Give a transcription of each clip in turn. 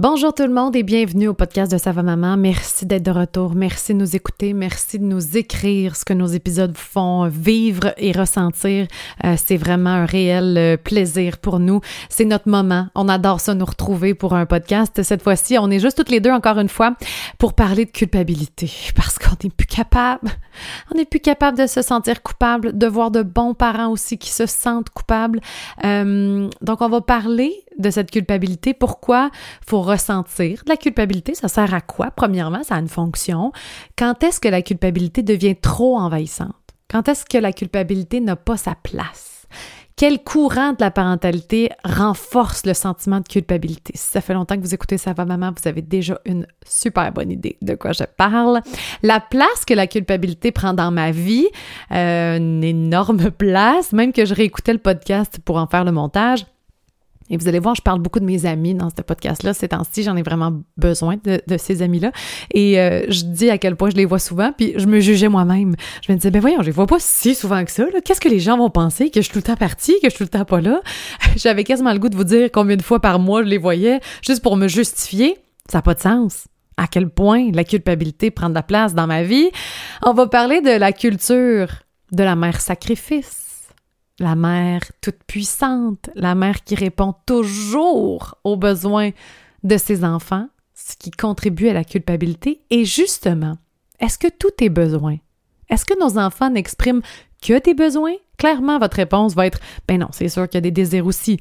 Bonjour tout le monde et bienvenue au podcast de Sava Maman. Merci d'être de retour. Merci de nous écouter. Merci de nous écrire ce que nos épisodes vous font vivre et ressentir. Euh, c'est vraiment un réel euh, plaisir pour nous. C'est notre moment. On adore ça, nous retrouver pour un podcast. Cette fois-ci, on est juste toutes les deux encore une fois pour parler de culpabilité parce qu'on n'est plus capable. On n'est plus capable de se sentir coupable, de voir de bons parents aussi qui se sentent coupables. Euh, donc, on va parler de cette culpabilité. Pourquoi faut ressentir de la culpabilité? Ça sert à quoi? Premièrement, ça a une fonction. Quand est-ce que la culpabilité devient trop envahissante? Quand est-ce que la culpabilité n'a pas sa place? Quel courant de la parentalité renforce le sentiment de culpabilité? Si ça fait longtemps que vous écoutez Ça va maman, vous avez déjà une super bonne idée de quoi je parle. La place que la culpabilité prend dans ma vie, euh, une énorme place, même que je réécoutais le podcast pour en faire le montage. Et vous allez voir, je parle beaucoup de mes amis dans ce podcast-là. Ces temps-ci, j'en ai vraiment besoin de, ces amis-là. Et euh, je dis à quel point je les vois souvent, puis je me jugeais moi-même. Je me disais, ben voyons, je les vois pas si souvent que ça. Qu'est-ce que les gens vont penser? Que je suis tout le temps partie, que je suis tout le temps pas là? J'avais quasiment le goût de vous dire combien de fois par mois je les voyais, juste pour me justifier. Ça n'a pas de sens à quel point la culpabilité prend de la place dans ma vie? On va parler de la culture de la mère sacrifice la mère toute puissante, la mère qui répond toujours aux besoins de ses enfants, ce qui contribue à la culpabilité. Et justement, est-ce que tout est besoin? Est-ce que nos enfants n'expriment que des besoins? Clairement, votre réponse va être Ben non, c'est sûr qu'il y a des désirs aussi.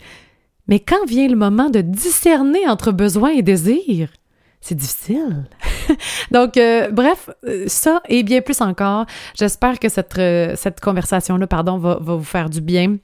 Mais quand vient le moment de discerner entre besoins et désirs, c'est difficile. Donc, euh, bref, euh, ça et bien plus encore. J'espère que cette, euh, cette conversation-là, pardon, va, va vous faire du bien.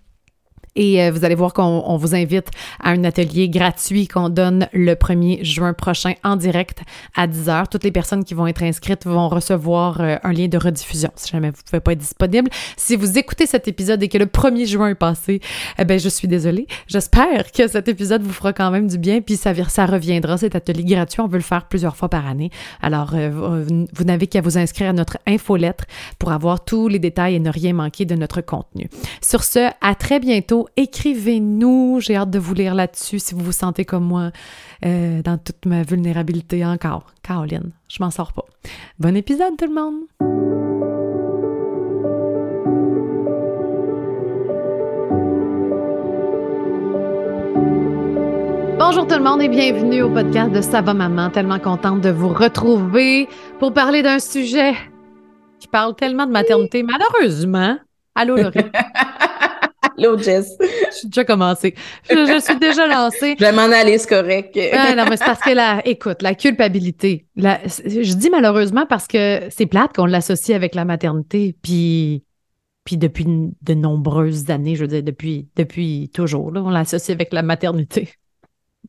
Et euh, vous allez voir qu'on vous invite à un atelier gratuit qu'on donne le 1er juin prochain en direct à 10h. Toutes les personnes qui vont être inscrites vont recevoir euh, un lien de rediffusion si jamais vous ne pouvez pas être disponible. Si vous écoutez cet épisode et que le 1er juin est passé, eh ben je suis désolée. J'espère que cet épisode vous fera quand même du bien puis ça, ça reviendra cet atelier gratuit. On veut le faire plusieurs fois par année. Alors euh, vous, n'avez qu'à vous inscrire à notre infolettre pour avoir tous les détails et ne rien manquer de notre contenu. Sur ce, à très bientôt écrivez-nous. J'ai hâte de vous lire là-dessus si vous vous sentez comme moi euh, dans toute ma vulnérabilité encore. Caroline, je m'en sors pas. Bon épisode tout le monde! Bonjour tout le monde et bienvenue au podcast de Ça va maman. Tellement contente de vous retrouver pour parler d'un sujet qui parle tellement de maternité. Malheureusement, allô Laurie. Allô, Jess. Je suis déjà commencé. Je, suis déjà lancée. Je vais m'en aller, c'est correct. ah, non, mais c'est parce que la, écoute, la culpabilité. je dis malheureusement parce que c'est plate qu'on l'associe avec la maternité, puis, puis depuis de nombreuses années, je veux dire, depuis, depuis toujours, là, on l'associe avec la maternité.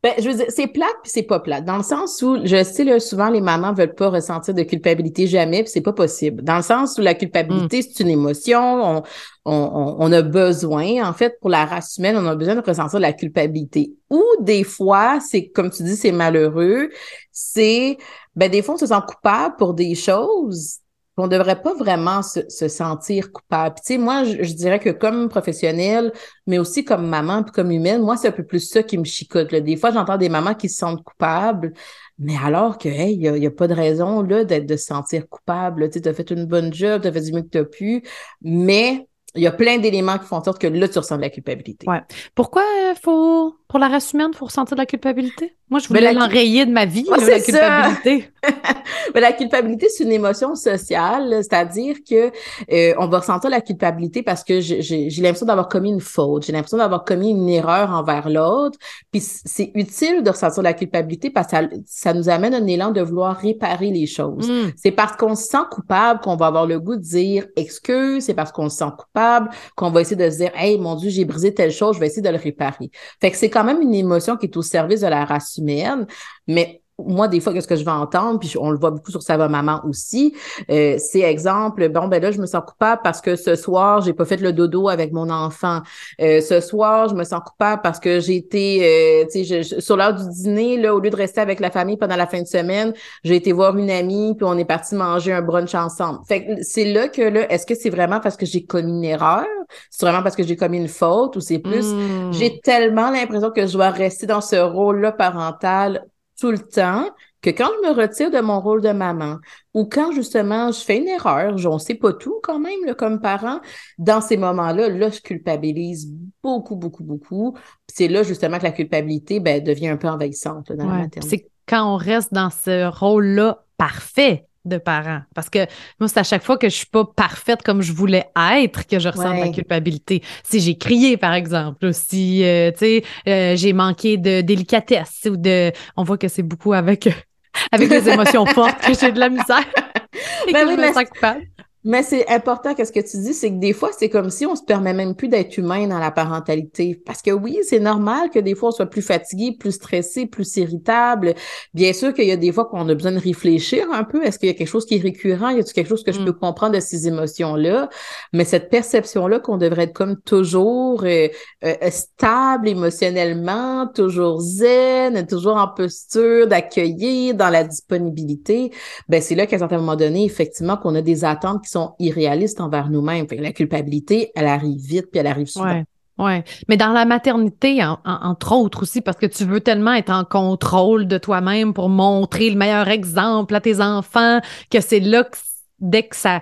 Ben, je veux dire, c'est plate puis c'est pas plate. Dans le sens où, je sais, là, souvent, les mamans veulent pas ressentir de culpabilité jamais, puis c'est pas possible. Dans le sens où la culpabilité, mm. c'est une émotion, on, on, a besoin, en fait, pour la race humaine, on a besoin de ressentir de la culpabilité. Ou des fois, c'est, comme tu dis, c'est malheureux, c'est, ben, des fois, on se sent coupable pour des choses on devrait pas vraiment se, se sentir coupable. Tu sais, moi, je, dirais que comme professionnelle, mais aussi comme maman puis comme humaine, moi, c'est un peu plus ça qui me chicote. Là. Des fois, j'entends des mamans qui se sentent coupables, mais alors que, hey, il n'y a, y a, pas de raison là d'être de se sentir coupable. Tu as fait une bonne job, tu as fait du mieux que tu pu, mais il y a plein d'éléments qui font en sorte que là, tu ressens de la culpabilité. Ouais. Pourquoi il faut, pour la race humaine, faut ressentir de la culpabilité? Moi, je voulais l'enrayer de ma vie, la culpabilité. Mais la culpabilité, c'est une émotion sociale, c'est-à-dire que euh, on va ressentir la culpabilité parce que j'ai l'impression d'avoir commis une faute, j'ai l'impression d'avoir commis une erreur envers l'autre. Puis c'est utile de ressentir la culpabilité parce que ça, nous amène un élan de vouloir réparer les choses. Mm. C'est parce qu'on se sent coupable qu'on va avoir le goût de dire excuse, c'est parce qu'on se sent coupable qu'on va essayer de se dire Hey, mon Dieu, j'ai brisé telle chose, je vais essayer de le réparer. Fait que c'est quand même une émotion qui est au service de la race humaine, mais moi, des fois, qu'est-ce que je vais entendre, puis on le voit beaucoup sur sa maman aussi, euh, c'est exemple, bon, ben là, je me sens coupable parce que ce soir, j'ai pas fait le dodo avec mon enfant. Euh, ce soir, je me sens coupable parce que j'ai été, euh, tu sais, sur l'heure du dîner, là, au lieu de rester avec la famille pendant la fin de semaine, j'ai été voir une amie, puis on est parti manger un brunch ensemble. Fait que c'est là que, là, est-ce que c'est vraiment parce que j'ai commis une erreur? C'est vraiment parce que j'ai commis une faute ou c'est plus, hmm. j'ai tellement l'impression que je dois rester dans ce rôle-là parental tout le temps que quand je me retire de mon rôle de maman ou quand justement je fais une erreur, on sait pas tout quand même comme parent, dans ces moments-là, là, je culpabilise beaucoup, beaucoup, beaucoup. C'est là justement que la culpabilité ben, devient un peu envahissante dans la maternité. C'est quand on reste dans ce rôle-là parfait de parent. Parce que moi, c'est à chaque fois que je suis pas parfaite comme je voulais être que je ressens la culpabilité. Si j'ai crié, par exemple, si, euh, tu sais, euh, j'ai manqué de délicatesse ou de... On voit que c'est beaucoup avec avec les émotions fortes que j'ai de la misère et ben que je me sens coupable. Mais c'est important qu'est-ce que tu dis, c'est que des fois, c'est comme si on se permet même plus d'être humain dans la parentalité. Parce que oui, c'est normal que des fois, on soit plus fatigué, plus stressé, plus irritable. Bien sûr qu'il y a des fois qu'on a besoin de réfléchir un peu. Est-ce qu'il y a quelque chose qui est récurrent? Y a quelque chose que je mm. peux comprendre de ces émotions-là? Mais cette perception-là qu'on devrait être comme toujours euh, euh, stable émotionnellement, toujours zen, toujours en posture d'accueillir, dans la disponibilité, ben c'est là qu'à un certain moment donné, effectivement, qu'on a des attentes qui irréalistes envers nous-mêmes. La culpabilité, elle arrive vite, puis elle arrive souvent. Ouais. Mais dans la maternité, entre autres aussi, parce que tu veux tellement être en contrôle de toi-même pour montrer le meilleur exemple à tes enfants, que c'est là que dès que ça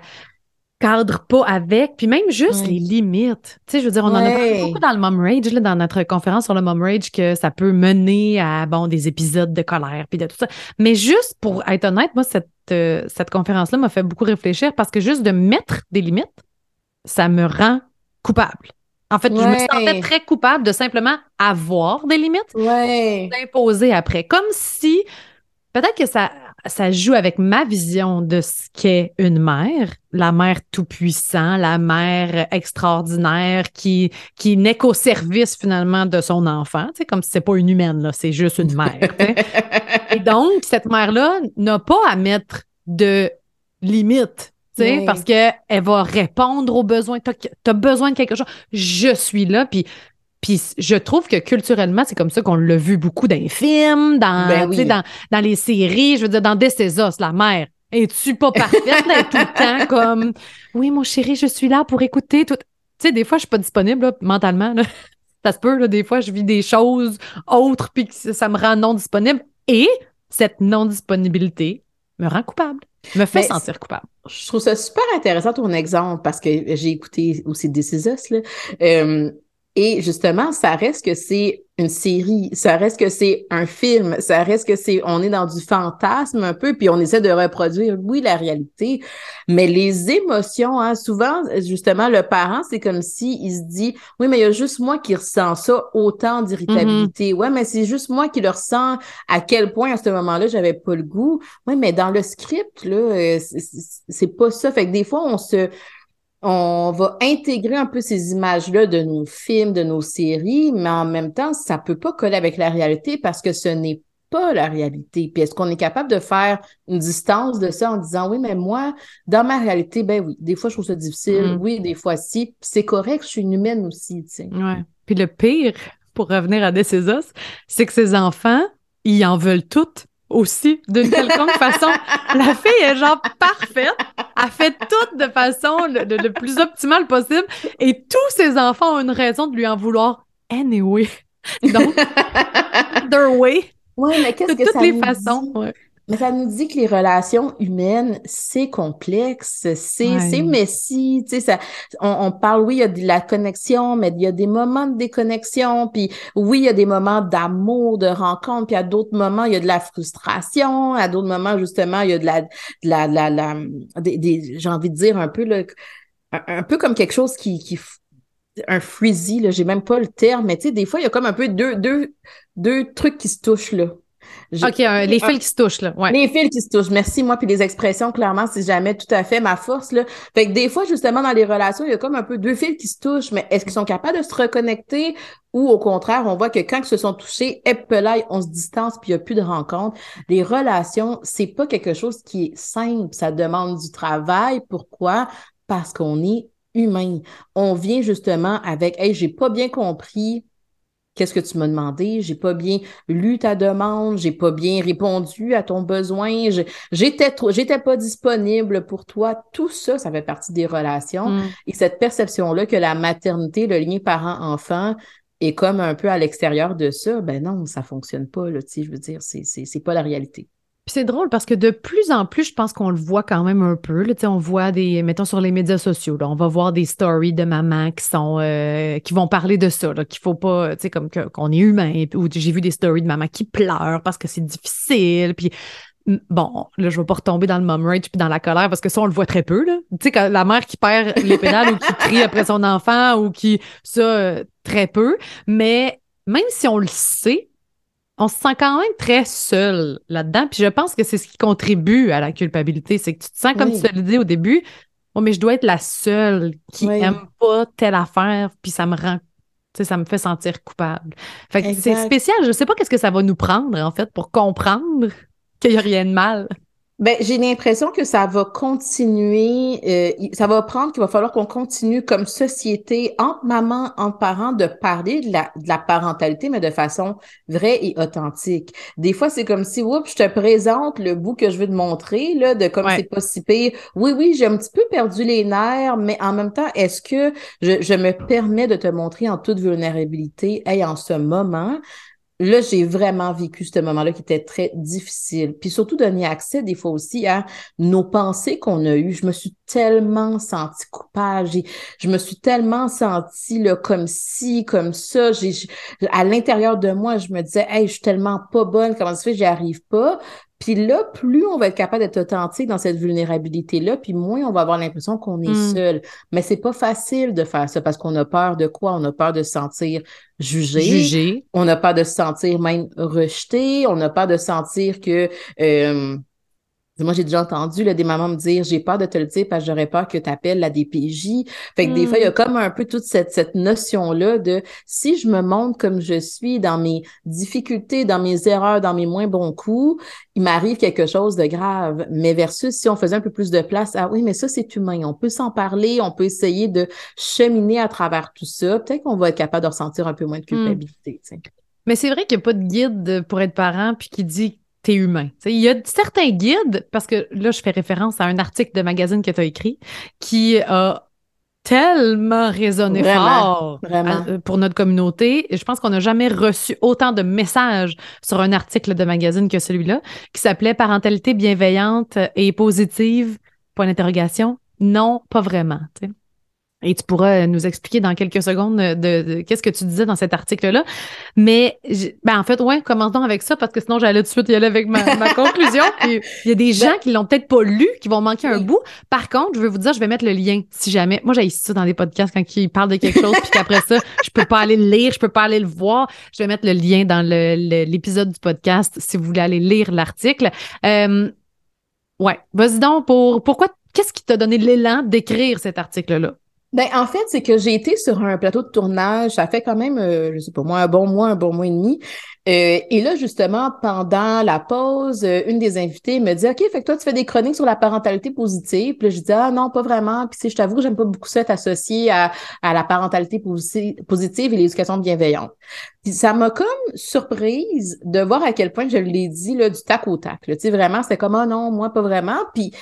cadre pas avec, puis même juste les limites. Tu sais, je veux dire, on en a parlé beaucoup dans le mom rage, là, dans notre conférence sur le mom rage, que ça peut mener à, bon, des épisodes de colère, puis de tout ça. Mais juste pour être honnête, moi, cette, euh, cette conférence-là m'a fait beaucoup réfléchir parce que juste de mettre des limites, ça me rend coupable. En fait, je me sentais très coupable de simplement avoir des limites, d'imposer après. Comme si, peut-être que ça, ça joue avec ma vision de ce qu'est une mère, la mère tout-puissant, la mère extraordinaire qui, qui n'est qu'au service finalement de son enfant, tu sais, comme si c'est pas une humaine, là, c'est juste une mère. Et donc, cette mère-là n'a pas à mettre de limites, tu sais, parce qu'elle va répondre aux besoins. Tu as, besoin de quelque chose. Je suis là, puis puis je trouve que culturellement, c'est comme ça qu'on l'a vu beaucoup dans les films, dans, ben dans, dans les séries, je veux dire, dans This la mère. Es-tu pas parfaite d'être tout le temps comme Oui, mon chéri, je suis là pour écouter tout. Tu sais, des fois, je suis pas disponible mentalement. Ça se peut, là, des fois, je vis des choses autres, puis ça me rend non disponible. Et cette non-disponibilité me rend coupable, me fait sentir coupable. Je trouve ça super intéressant ton exemple parce que j'ai écouté aussi This Is Là. Euh, et justement, ça reste que c'est une série, ça reste que c'est un film, ça reste que c'est, on est dans du fantasme un peu, puis on essaie de reproduire, oui, la réalité, mais les émotions, hein, souvent, justement, le parent, c'est comme si il se dit, oui, mais il y a juste moi qui ressens ça, autant d'irritabilité. Mm-hmm. Ouais, mais c'est juste moi qui le ressens. À quel point à ce moment-là, j'avais pas le goût. Oui, mais dans le script, là, euh, c'est pas ça. Fait que des fois, on se on va intégrer un peu ces images-là de nos films, de nos séries, mais en même temps, ça peut pas coller avec la réalité parce que ce n'est pas la réalité. Puis est-ce qu'on est capable de faire une distance de ça en disant oui, mais moi, dans ma réalité, ben oui, des fois je trouve ça difficile, mm. oui, des fois si, c'est correct, je suis une humaine aussi, tu sais. Ouais. Puis le pire, pour revenir à Des c'est que ces enfants, ils en veulent toutes aussi d'une quelconque façon. La fille est genre parfaite. Elle fait tout de façon le, plus optimale possible et tous ses enfants ont une raison de lui en vouloir anyway. Donc, their way. Oui, mais qu'est-ce que toutes les façons. Ouais. Mais ça nous dit que les relations humaines, c'est complexe, c'est c'est messy, tu sais, ça, on, parle, oui, il y a de la connexion, mais il y a des moments de déconnexion, puis oui, il y a des moments d'amour, de rencontre, puis à d'autres moments, il y a de la frustration, à d'autres moments, justement, il y a de la, de la, la, la des, j'ai envie de dire un peu, là, un, peu comme quelque chose qui, qui un freezy, là, j'ai même pas le terme, mais tu sais, des fois, il y a comme un peu deux, deux, deux trucs qui se touchent, là. OK, les fils qui se touchent, là. Ouais. Les fils qui se touchent. Merci, moi. Puis les expressions, clairement, c'est jamais tout à fait ma force, là. Fait que des fois, justement, dans les relations, il y a comme un peu deux fils qui se touchent, mais est-ce qu'ils sont capables de se reconnecter? Ou au contraire, on voit que quand ils se sont touchés, épelaille, on se distance puis il n'y a plus de rencontres. Les relations, c'est pas quelque chose qui est simple. Ça demande du travail. Pourquoi? Parce qu'on est humain. On vient justement avec, hey, j'ai pas bien compris Qu'est-ce que tu m'as demandé? J'ai pas bien lu ta demande, j'ai pas bien répondu à ton besoin, j'étais trop, j'étais pas disponible pour toi. Tout ça, ça fait partie des relations. Mm. Et cette perception-là que la maternité, le lien parent-enfant est comme un peu à l'extérieur de ça, ben non, ça fonctionne pas, là, tu sais, je veux dire, c'est, c'est, c'est pas la réalité. Puis c'est drôle parce que de plus en plus, je pense qu'on le voit quand même un peu. Là, on voit des, mettons sur les médias sociaux, on va voir des stories de mamans qui sont euh, qui vont parler de ça, qu'il faut pas, tu sais, comme qu'on est humain. Ou j'ai vu des stories de mamans qui pleurent parce que c'est difficile. Puis bon, là, je vais pas retomber dans le mom rage puis dans la colère parce que ça, on le voit très peu, là. Tu sais, la mère qui perd les pédales ou qui crie après son enfant ou qui, ça, euh, très peu. Mais même si on le sait, on se sent quand même très seul là-dedans. Puis je pense que c'est ce qui contribue à la culpabilité. C'est que tu te sens, comme tu te le dis au début, oh, mais je dois être la seule qui aime pas telle affaire, puis ça me rend sais, ça me fait sentir coupable. Fait que c'est spécial. Je sais pas qu'est-ce que ça va nous prendre, en fait, pour comprendre qu'il n'y a rien de mal. Ben, j'ai l'impression que ça va continuer, euh, ça va prendre qu'il va falloir qu'on continue comme société, entre mamans, entre parents, de parler de la, de la parentalité, mais de façon vraie et authentique. Des fois, c'est comme si, oups, je te présente le bout que je veux te montrer, là, de comme c'est pas si pire. Oui, oui, j'ai un petit peu perdu les nerfs, mais en même temps, est-ce que je, je me permets de te montrer en toute vulnérabilité, hey, en ce moment, là, j'ai vraiment vécu ce moment-là qui était très difficile. Puis surtout donner accès des fois aussi à nos pensées qu'on a eues. Je me suis tellement sentie coupable. Je me suis tellement sentie là, comme ci, comme ça. J'ai, à l'intérieur de moi, je me disais, hey, je suis tellement pas bonne. Comment ça se fait, j'y arrive pas. Puis là, plus on va être capable d'être authentique dans cette vulnérabilité-là, puis moins on va avoir l'impression qu'on est hmm. seul. Mais c'est pas facile de faire ça parce qu'on a peur de quoi? On a peur de se sentir jugé. Jugé. On a peur de se sentir même rejeté. On a peur de sentir que... Euh, moi, j'ai déjà entendu là, des mamans me dire j'ai peur de te le dire parce que j'aurais peur que tu appelles la DPJ. Fait que des fois, il y a mm. comme un peu toute cette, cette notion-là de si je me montre comme je suis dans mes difficultés, dans mes erreurs, dans mes moins bons coups, il m'arrive quelque chose de grave. Mais versus si on faisait un peu plus de place, ah oui, mais ça, c'est humain. On peut s'en parler, on peut essayer de cheminer à travers tout ça. Peut-être qu'on va être capable de ressentir un peu moins de mm. culpabilité. Mais c'est vrai qu'il n'y a pas de guide pour être parent puis qui dit t'es humain. Il y a certains guides, parce que là, je fais référence à un article de magazine que tu as écrit, qui a tellement résonné fort euh, pour notre communauté. je pense qu'on n'a jamais reçu autant de messages sur un article de magazine que celui-là, qui s'appelait Parentalité bienveillante et positive, point d'interrogation. Non, pas vraiment. Et tu pourras nous expliquer dans quelques secondes de, qu'est-ce que tu disais dans cet article-là. Mais ben en fait, ouais, commençons avec ça parce que sinon j'allais tout de suite y aller avec ma, conclusion. il y a des ben gens qui l'ont peut-être pas lu, qui vont manquer un bout. Par contre, je vais vous dire, je vais mettre le lien si jamais. Moi, j'ai ça dans des podcasts quand ils parlent de quelque chose, puis qu'après ça, je peux pas aller le lire, je peux pas aller le voir. Je vais mettre le lien dans l'épisode du podcast si vous voulez aller lire l'article. Euh, ouais, vas-y donc pour pourquoi qu'est-ce qui t'a donné l'élan d'écrire cet article-là? Ben, en fait, c'est que j'ai été sur un plateau de tournage, ça fait quand même, euh, je sais pas moi, un bon mois, un bon mois et demi. Euh, et là, justement, pendant la pause, euh, une des invitées me dit, OK, fait que toi, tu fais des chroniques sur la parentalité positive. Puis là, je dis, ah non, pas vraiment. Puis je t'avoue que j'aime pas beaucoup ça associé à, à la parentalité positive et l'éducation bienveillante. Puis ça m'a comme surprise de voir à quel point je l'ai dit là, du tac au tac. Tu sais, vraiment, c'était comme, ah non, moi, pas vraiment. Puis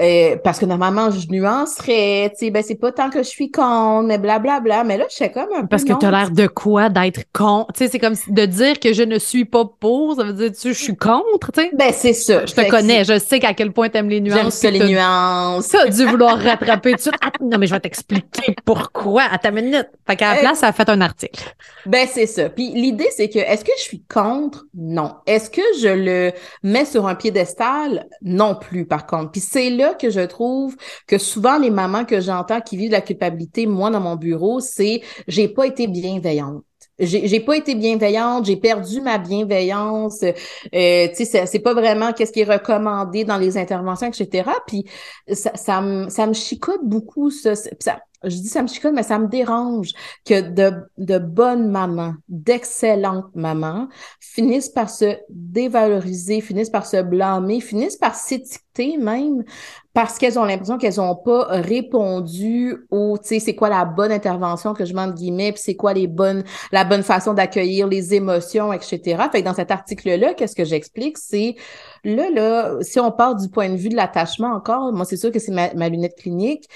euh, parce que normalement, je nuancerais, tu sais, ben c'est pas tant que je suis con, mais blablabla. Bla, bla. Mais là, je sais comme un peu. Parce que tu as l'air de quoi d'être con? Tu sais, c'est comme de dire que je ne suis pas pour, ça veut dire que je suis contre, tu sais? Ben, c'est ça. Je te connais, je sais qu'à quel point t'aimes les nuances. J'aime ça, les nuances. Ça dû vouloir rattraper tout de suite. non, mais je vais t'expliquer pourquoi à ta minute. Fait qu'à la euh, place, ça a fait un article. Ben, c'est ça. Puis l'idée, c'est que, est-ce que je suis contre? Non. Est-ce que je le mets sur un piédestal? Non plus, par contre. Puis c'est là que je trouve que souvent les mamans que j'entends qui vivent la culpabilité, moi dans mon bureau, c'est j'ai pas été bienveillante. J'ai pas été bienveillante, j'ai perdu ma bienveillance. Euh, tu sais, c'est pas vraiment qu'est-ce qui est recommandé dans les interventions, etc. Puis ça, ça, me, ça me chicote beaucoup. Ça, ça, je dis ça me chicote, mais ça me dérange que de, de bonnes mamans, d'excellentes mamans finissent par se dévaloriser, finissent par se blâmer, finissent par s'étiqueter même parce qu'elles ont l'impression qu'elles n'ont pas répondu au, tu sais, c'est quoi la bonne intervention que je mets guillemets, puis c'est quoi les bonnes, la bonne façon d'accueillir les émotions, etc. Fait que dans cet article-là, qu'est-ce que j'explique, c'est là, là, si on part du point de vue de l'attachement encore, moi, c'est sûr que c'est ma, lunette clinique.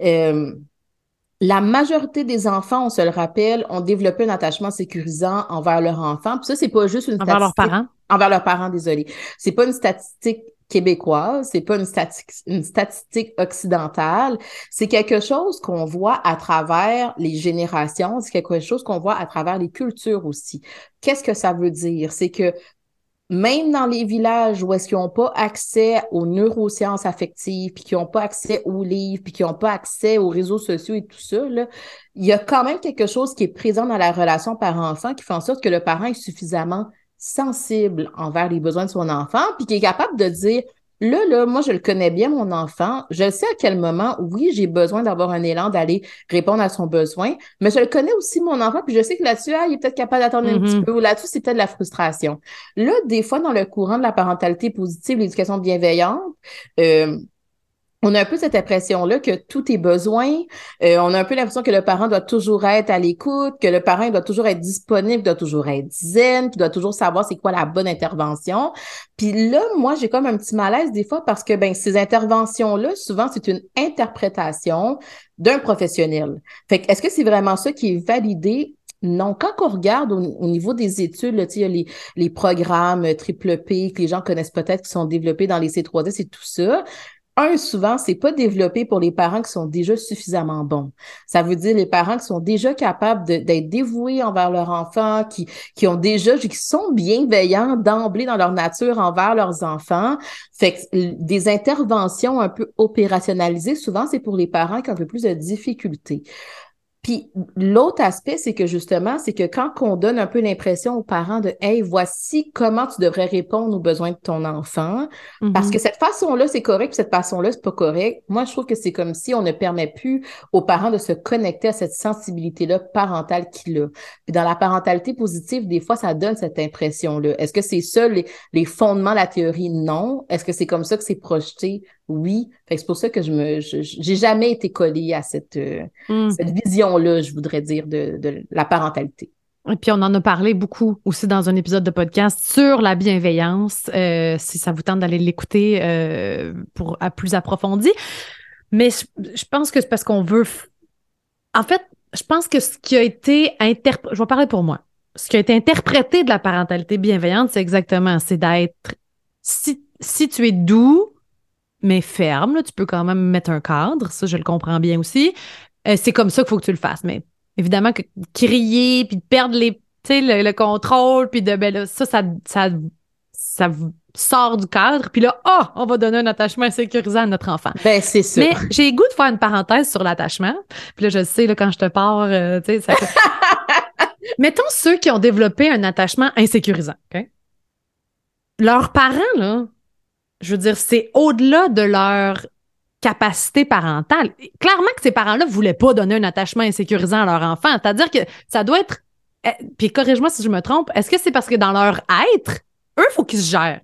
Euh, la majorité des enfants, on se le rappelle, ont développé un attachement sécurisant envers leur enfant. Puis ça, c'est pas juste une envers leurs parents. Envers leurs parents, désolé. C'est pas une statistique québécoise, c'est pas une statistique, une statistique occidentale, c'est quelque chose qu'on voit à travers les générations, c'est quelque chose qu'on voit à travers les cultures aussi. Qu'est-ce que ça veut dire? C'est que même dans les villages où est-ce qu'ils n'ont pas accès aux neurosciences affectives, puis qui n'ont pas accès aux livres, puis qui n'ont pas accès aux réseaux sociaux et tout ça, là, il y a quand même quelque chose qui est présent dans la relation parent-enfant qui fait en sorte que le parent est suffisamment sensible envers les besoins de son enfant, puis qui est capable de dire Là, là, moi, je le connais bien, mon enfant. Je sais à quel moment, oui, j'ai besoin d'avoir un élan d'aller répondre à son besoin, mais je le connais aussi, mon enfant, puis je sais que là-dessus, ah, il est peut-être capable d'attendre un petit mm-hmm. peu, ou là-dessus, c'est peut-être de la frustration. Là, des fois, dans le courant de la parentalité positive, l'éducation bienveillante, euh, on a un peu cette impression-là que tout est besoin. Euh, on a un peu l'impression que le parent doit toujours être à l'écoute, que le parent doit toujours être disponible, doit toujours être zen, qu'il doit toujours savoir c'est quoi la bonne intervention. Puis là, moi, j'ai comme un petit malaise des fois parce que ben ces interventions-là, souvent, c'est une interprétation d'un professionnel. Fait que est-ce que c'est vraiment ça qui est validé? Non, quand on regarde au, niveau des études, là, il y les, les programmes triple P que les gens connaissent peut-être qui sont développés dans les C3S et tout ça un, souvent, c'est pas développé pour les parents qui sont déjà suffisamment bons. Ça veut dire les parents qui sont déjà capables d'être dévoués envers leur enfant, qui, qui ont déjà, qui sont bienveillants d'emblée dans leur nature envers leurs enfants. Fait que des interventions un peu opérationnalisées, souvent, c'est pour les parents qui ont un peu plus de difficultés. Puis l'autre aspect, c'est que justement, c'est que quand on donne un peu l'impression aux parents de Hey, voici comment tu devrais répondre aux besoins de ton enfant, parce mm-hmm. que cette façon-là, c'est correct, puis cette façon-là, c'est pas correct. Moi, je trouve que c'est comme si on ne permet plus aux parents de se connecter à cette sensibilité-là parentale qu'il a. Puis dans la parentalité positive, des fois, ça donne cette impression-là. Est-ce que c'est ça les, les fondements de la théorie? Non. Est-ce que c'est comme ça que c'est projeté? Oui. c'est pour ça que je me, j'ai jamais été collée à cette, euh, hmm. cette vision-là, je voudrais dire, de, de, la parentalité. Et puis, on en a parlé beaucoup aussi dans un épisode de podcast sur la bienveillance, euh, si ça vous tente d'aller l'écouter euh, pour à plus approfondi. Mais je, pense que c'est parce qu'on veut. En fait, je pense que ce qui a été interprété, je vais parler pour moi. Ce qui a été interprété de la parentalité bienveillante, c'est exactement, c'est d'être si, si tu es doux, mais ferme. Tu peux quand même mettre un cadre, ça, je le comprends bien aussi. Euh, c'est comme ça qu'il faut que tu le fasses. Mais évidemment, que crier, puis de perdre les, le, le contrôle, puis de, ben ça, ça, ça, ça sort du cadre, puis là, oh, on va donner un attachement sécurisant à notre enfant. Ben, c'est ça. Mais j'ai goût de faire une parenthèse sur l'attachement. Puis là, je sais, là, quand je te parle, euh, tu sais, ça Mettons ceux qui ont développé un attachement insécurisant, OK? Leurs parents, là, je veux dire, c'est au-delà de leur capacité parentale. Clairement que ces parents-là voulaient pas donner un attachement insécurisant à leur enfant. C'est-à-dire que ça doit être. Eh, puis corrige-moi si je me trompe. Est-ce que c'est parce que dans leur être, eux, faut qu'ils se gèrent?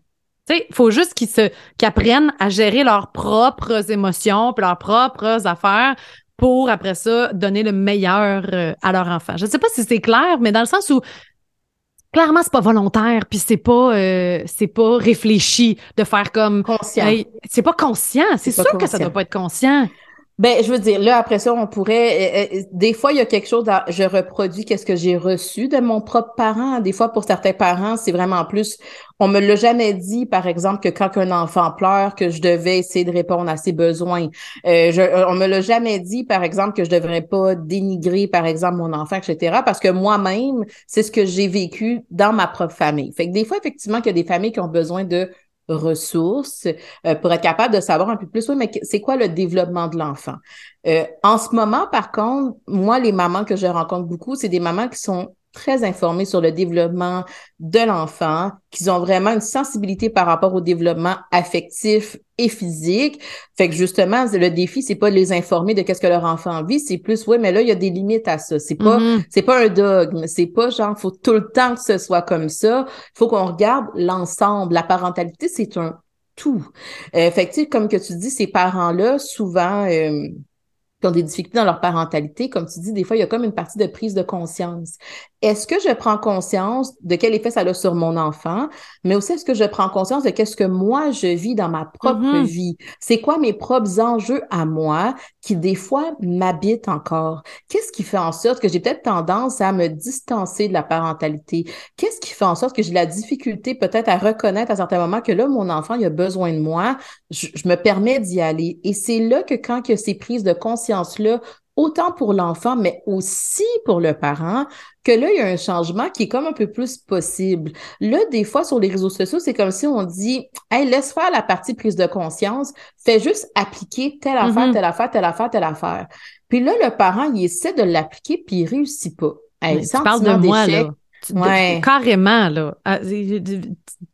Il faut juste qu'ils se qu'ils apprennent à gérer leurs propres émotions puis leurs propres affaires pour après ça donner le meilleur euh, à leur enfant. Je ne sais pas si c'est clair, mais dans le sens où clairement c'est pas volontaire puis c'est pas euh, c'est pas réfléchi de faire comme conscient. c'est pas conscient, c'est sûr que ça doit pas être conscient. Ben, je veux dire, là, après ça, on pourrait. Euh, euh, des fois, il y a quelque chose. je reproduis qu'est-ce que j'ai reçu de mon propre parent. Des fois, pour certains parents, c'est vraiment plus. On me l'a jamais dit, par exemple, que quand un enfant pleure, que je devais essayer de répondre à ses besoins. Euh, je, on me l'a jamais dit, par exemple, que je devrais pas dénigrer, par exemple, mon enfant, etc. Parce que moi-même, c'est ce que j'ai vécu dans ma propre famille. Fait que des fois, effectivement, qu'il y a des familles qui ont besoin de ressources euh, pour être capable de savoir un peu plus, oui, mais c'est quoi le développement de l'enfant? Euh, en ce moment, par contre, moi, les mamans que je rencontre beaucoup, c'est des mamans qui sont très informés sur le développement de l'enfant, qu'ils ont vraiment une sensibilité par rapport au développement affectif et physique. Fait que justement, le défi, c'est pas de les informer de qu'est-ce que leur enfant vit, c'est plus, ouais, mais là, il y a des limites à ça. C'est pas, mm-hmm. c'est pas un dogme. C'est pas genre, faut tout le temps que ce soit comme ça. Il faut qu'on regarde l'ensemble. La parentalité, c'est un tout. Euh, fait que, comme que tu dis, ces parents-là, souvent, euh, qui ont des difficultés dans leur parentalité, comme tu dis, des fois, il y a comme une partie de prise de conscience. Est-ce que je prends conscience de quel effet ça a sur mon enfant, mais aussi est-ce que je prends conscience de qu'est-ce que moi je vis dans ma propre Mhm. vie? C'est quoi mes propres enjeux à moi qui des fois m'habitent encore? Qu'est-ce qui fait en sorte que j'ai peut-être tendance à me distancer de la parentalité? Qu'est-ce qui fait en sorte que j'ai la difficulté peut-être à reconnaître à certains moments que là, mon enfant, il a besoin de moi, je, je me permets d'y aller? Et c'est là que quand que ces prises de conscience-là, autant pour l'enfant, mais aussi pour le parent, que là, il y a un changement qui est comme un peu plus possible. Là, des fois, sur les réseaux sociaux, c'est comme si on dit, hey, laisse faire la partie prise de conscience, fais juste appliquer telle affaire, Mhm. telle affaire, telle affaire, telle affaire. Puis là, le parent, il essaie de l'appliquer, puis il réussit pas. Hey, tu parles de moi, là. Ouais. Carrément, là. Ah,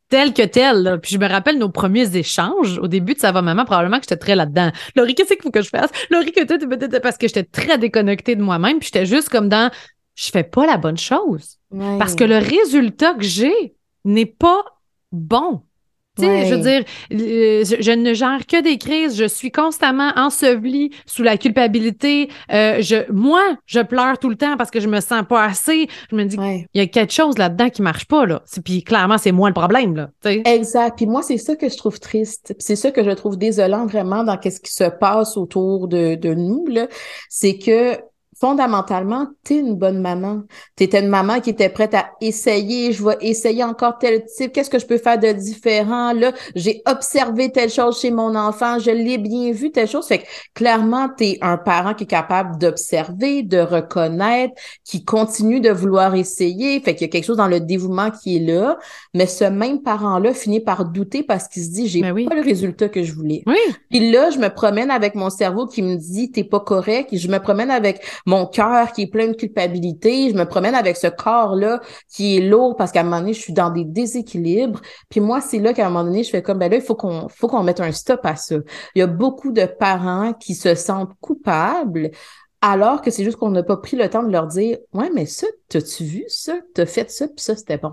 Tel que tel. là. Puis je me rappelle nos premiers échanges au début de Ça va maman, probablement que j'étais très là-dedans. Laurie, qu'est-ce qu'il faut que je fasse? Laurie, que parce que j'étais très déconnectée de moi-même, puis j'étais juste comme dans je fais pas la bonne chose. Ouais. Parce que le résultat que j'ai n'est pas bon. Tu sais, Ouais. je veux dire, euh, je, je ne gère que des crises, je suis constamment ensevelie sous la culpabilité. Euh, je, moi, je pleure tout le temps parce que je me sens pas assez. Je me dis, Ouais. il y a quelque chose là-dedans qui marche pas, là. Puis clairement, c'est moi le problème, là. tu sais. Exact. Puis moi, c'est ça que je trouve triste. C'est ça que je trouve désolant vraiment dans qu'est-ce qui se passe autour de, de nous, là. C'est que fondamentalement, t'es une bonne maman. T'étais une maman qui était prête à essayer. Je vais essayer encore tel type. Qu'est-ce que je peux faire de différent? Là, j'ai observé telle chose chez mon enfant. Je l'ai bien vu, telle chose. Fait que clairement, t'es un parent qui est capable d'observer, de reconnaître, qui continue de vouloir essayer. Fait qu'il y a quelque chose dans le dévouement qui est là. Mais ce même parent-là finit par douter parce qu'il se dit, j'ai oui. pas le résultat que je voulais. Oui, Puis là, je me promène avec mon cerveau qui me dit, t'es pas correct. Je me promène avec mon cœur qui est plein de culpabilité. Je me promène avec ce corps-là qui est lourd parce qu'à un moment donné, je suis dans des déséquilibres. Puis moi, c'est là qu'à un moment donné, je fais comme, ben là, il faut qu'on, faut qu'on mette un stop à ça. Il y a beaucoup de parents qui se sentent coupables alors que c'est juste qu'on n'a pas pris le temps de leur dire Ouais, mais ça, t'as-tu vu ça? T'as fait ça, puis ça, c'était bon.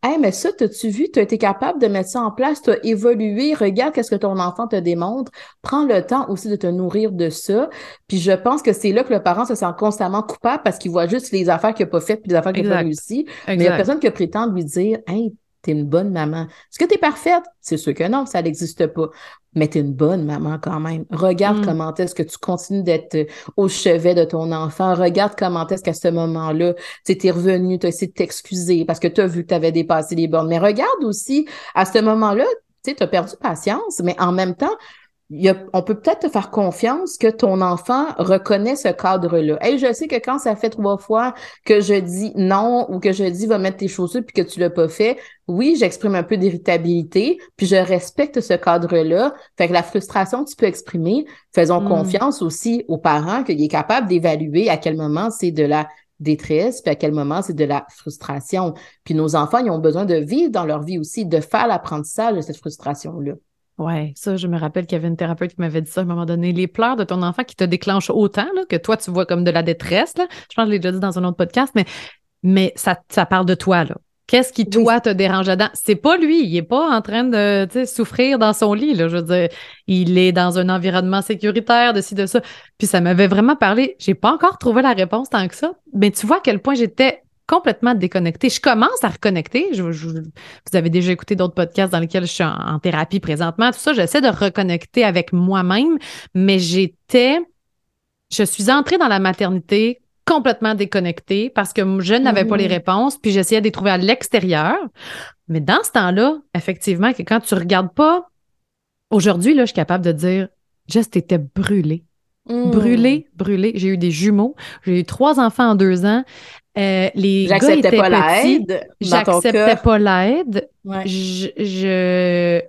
Hey, mais ça, t'as-tu vu? T'as été capable de mettre ça en place, t'as évolué, regarde qu'est-ce que ton enfant te démontre. Prends le temps aussi de te nourrir de ça. Puis je pense que c'est là que le parent se sent constamment coupable parce qu'il voit juste les affaires qu'il n'a pas faites puis les affaires qu'il n'a pas Exact. réussi. Mais il n'y a personne qui prétend lui dire Hey, t'es une bonne maman. Est-ce que t'es parfaite? C'est sûr que non, ça n'existe pas. Mais t'es une bonne maman quand même. Regarde Mm. comment est-ce que tu continues d'être euh, au chevet de ton enfant. Regarde comment est-ce qu'à ce moment-là, tu t'es revenu, tu as essayé de t'excuser parce que tu as vu que tu avais dépassé les bornes. Mais regarde aussi, à ce moment-là, tu sais, tu as perdu patience, mais en même temps, y a- on peut peut-être te faire confiance que ton enfant reconnaît ce cadre-là. Hey, je sais que quand ça fait trois fois que je dis non ou que je dis va mettre tes chaussures puis que tu l'as pas fait, oui, j'exprime un peu d'irritabilité, puis je respecte ce cadre-là. Fait que la frustration que tu peux exprimer, faisons Mm. confiance aussi aux parents qu'il est capable d'évaluer à quel moment c'est de la détresse, puis à quel moment c'est de la frustration. Puis nos enfants, ils ont besoin de vivre dans leur vie aussi, de faire l'apprentissage de cette frustration-là. Ouais, ça, je me rappelle qu'il y avait une thérapeute qui m'avait dit ça à un moment donné. Les pleurs de ton enfant qui te déclenchent autant, là, que toi, tu vois comme de la détresse, là. Je pense que je l'ai déjà dit dans un autre podcast, mais, mais ça, ça parle de toi, là. Qu'est-ce qui, toi, te dérange là-dedans? C'est pas lui. Il est pas en train de, souffrir dans son lit, là. Je veux dire, il est dans un environnement sécuritaire, de ci, de ça. Puis ça m'avait vraiment parlé. J'ai pas encore trouvé la réponse tant que ça. Mais tu vois à quel point j'étais complètement déconnectée. Je commence à reconnecter. Je, je- vous avez déjà écouté d'autres podcasts dans lesquels je suis en, en thérapie présentement. Tout ça, j'essaie de reconnecter avec moi-même, mais j'étais, je suis entrée dans la maternité complètement déconnectée parce que je n'avais pas les Mhm. réponses, puis j'essayais de les trouver à l'extérieur. Mais dans ce temps-là, effectivement, que quand tu regardes pas, aujourd'hui, là, je suis capable de dire, Jess, t'étais brûlée. Mm. Brûlée, brûlée. J'ai eu des jumeaux. J'ai eu trois enfants en deux ans. Euh, les gars J'acceptais étaient pas l'aide. J'acceptais pas l'aide. Ouais. Je, je-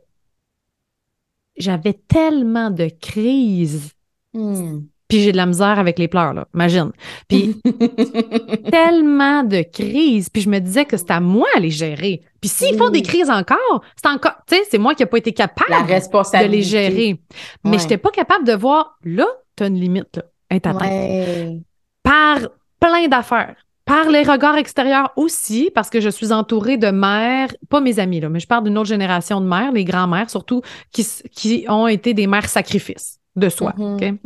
j'avais tellement de crises. Mm. Puis j'ai de la misère avec les pleurs, là. Imagine. Puis tellement de crises. Puis je me disais que c'était à moi à les gérer. Puis s'ils font des crises encore, c'est encore, tu sais, c'est moi qui n'ai pas été capable de les gérer. Mais Ouais. je n'étais pas capable de voir, là, tu as une limite, là. T'attends. Ouais. Par plein d'affaires. Par les regards extérieurs aussi, parce que je suis entourée de mères, pas mes amis, là, mais je parle d'une autre génération de mères, les grands-mères surtout, qui, qui ont été des mères sacrifices de soi. Mhm.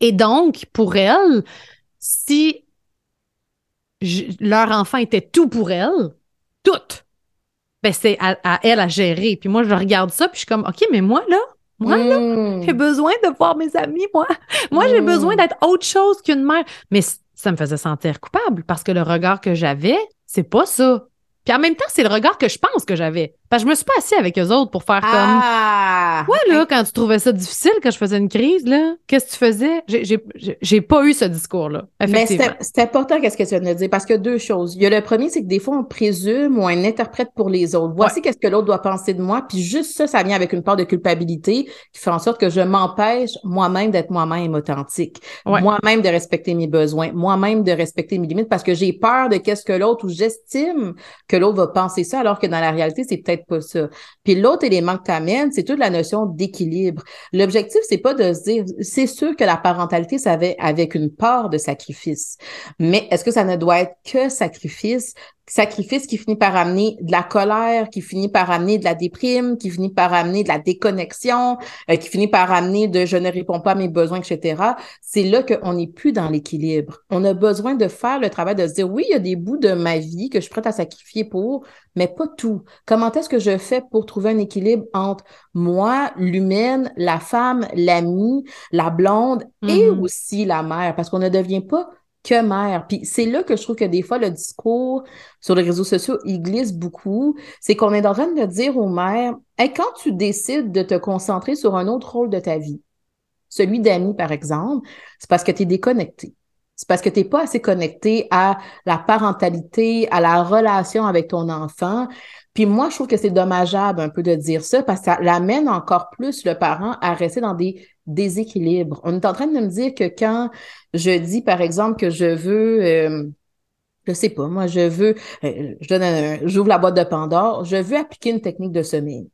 Et donc, pour elles, si leur enfant était tout pour elle, tout. Ben, c'est à, elle à gérer. Puis moi, je regarde ça, puis je suis comme, OK, mais moi, là, moi, là, hmm. j'ai besoin de voir mes amis, moi. Moi, j'ai besoin hmm. d'être autre chose qu'une mère. Mais ça me faisait sentir coupable parce que le regard que j'avais, c'est pas ça. Puis en même temps, c'est le regard que je pense que j'avais. Parce que je me suis pas assis avec eux autres pour faire comme. Ah! Ouais, là, quand tu trouvais ça difficile, quand je faisais une crise, là, qu'est-ce que tu faisais? J'ai pas eu ce discours-là. Mais c'est important, qu'est-ce que tu viens de dire, parce a deux choses. Il y a le premier, c'est que des fois, on présume ou on interprète pour les autres. Voici qu'est-ce que l'autre doit penser de moi. Puis juste ça, ça vient avec une part de culpabilité qui fait en sorte que je m'empêche moi-même d'être moi-même authentique. Moi-même de respecter mes besoins. Moi-même de respecter mes limites parce que j'ai peur de qu'est-ce que l'autre ou j'estime que l'autre va penser ça, alors que dans la réalité, c'est peut-être pas ça. Puis l'autre élément que tu amènes, c'est toute la notion d'équilibre. L'objectif, c'est pas de se dire, c'est sûr que la parentalité, ça avait avec une part de sacrifice. Mais est-ce que ça ne doit être que sacrifice? Sacrifice qui finit par amener de la colère, qui finit par amener de la déprime, qui finit par amener de la déconnexion, euh, qui finit par amener de je ne réponds pas à mes besoins, etc. C'est là qu'on n'est plus dans l'équilibre. On a besoin de faire le travail de se dire oui, il y a des bouts de ma vie que je suis prête à sacrifier pour, mais pas tout. Comment est-ce que je fais pour trouver un équilibre entre moi, l'humaine, la femme, l'amie, la blonde et mm-hmm. aussi la mère? Parce qu'on ne devient pas que mère. Puis c'est là que je trouve que des fois, le discours sur les réseaux sociaux, il glisse beaucoup. C'est qu'on est en train de dire aux mères, quand tu décides de te concentrer sur un autre rôle de ta vie, celui d'ami, par exemple, c'est parce que tu es déconnecté. C'est parce que tu n'es pas assez connecté à la parentalité, à la relation avec ton enfant. Puis moi, je trouve que c'est dommageable un peu de dire ça parce que ça l'amène encore plus le parent à rester dans des déséquilibres. On est en train de me dire que quand je dis, par exemple, que je veux, euh, je sais pas, moi, je veux, euh, je donne j'ouvre la boîte de Pandore, je veux appliquer une technique de sommeil.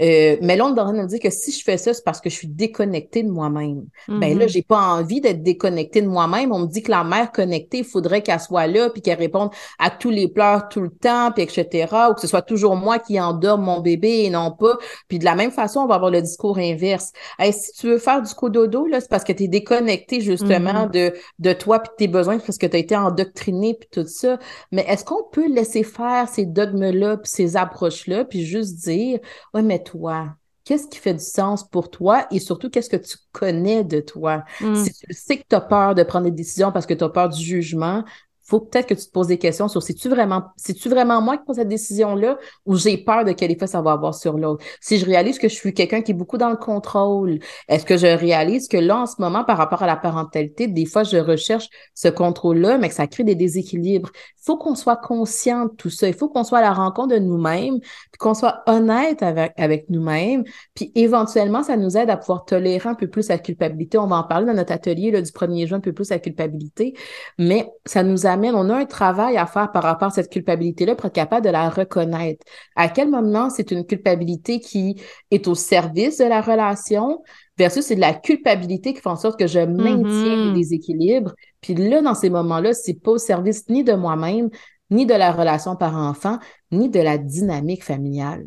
Euh, mais là, on est en train de me dire que si je fais ça, c'est parce que je suis déconnectée de moi-même. Ben là, mm-hmm. j'ai pas envie d'être déconnectée de moi-même. On me dit que la mère connectée, il faudrait qu'elle soit là, puis qu'elle réponde à tous les pleurs tout le temps, puis etc. Ou que ce soit toujours moi qui endorme mon bébé et non pas. Puis de la même façon, on va avoir le discours inverse. si tu veux faire du cododo, là, c'est parce que tu es déconnecté justement mm-hmm. de, de toi puis de tes besoins, parce que tu as été endoctriné puis tout ça. Mais est-ce qu'on peut laisser faire ces dogmes-là puis ces approches-là, puis juste dire, ouais, mais toi? Qu'est-ce qui fait du sens pour toi et surtout, qu'est-ce que tu connais de toi? Mm. Si tu sais que tu as peur de prendre des décisions parce que tu as peur du jugement, faut peut-être que tu te poses des questions sur si tu vraiment, si tu vraiment moi qui prends cette décision-là ou j'ai peur de quel effet ça va avoir sur l'autre. Si je réalise que je suis quelqu'un qui est beaucoup dans le contrôle, est-ce que je réalise que là, en ce moment, par rapport à la parentalité, des fois, je recherche ce contrôle-là, mais que ça crée des déséquilibres? Il faut qu'on soit conscient de tout ça. Il faut qu'on soit à la rencontre de nous-mêmes, puis qu'on soit honnête avec, avec nous-mêmes. Puis éventuellement, ça nous aide à pouvoir tolérer un peu plus la culpabilité. On va en parler dans notre atelier là, du 1er juin, un peu plus la culpabilité, mais ça nous on a un travail à faire par rapport à cette culpabilité-là pour être capable de la reconnaître. À quel moment c'est une culpabilité qui est au service de la relation versus c'est de la culpabilité qui fait en sorte que je maintiens mm-hmm. les équilibres. Puis là, dans ces moments-là, c'est pas au service ni de moi-même, ni de la relation parent-enfant, ni de la dynamique familiale.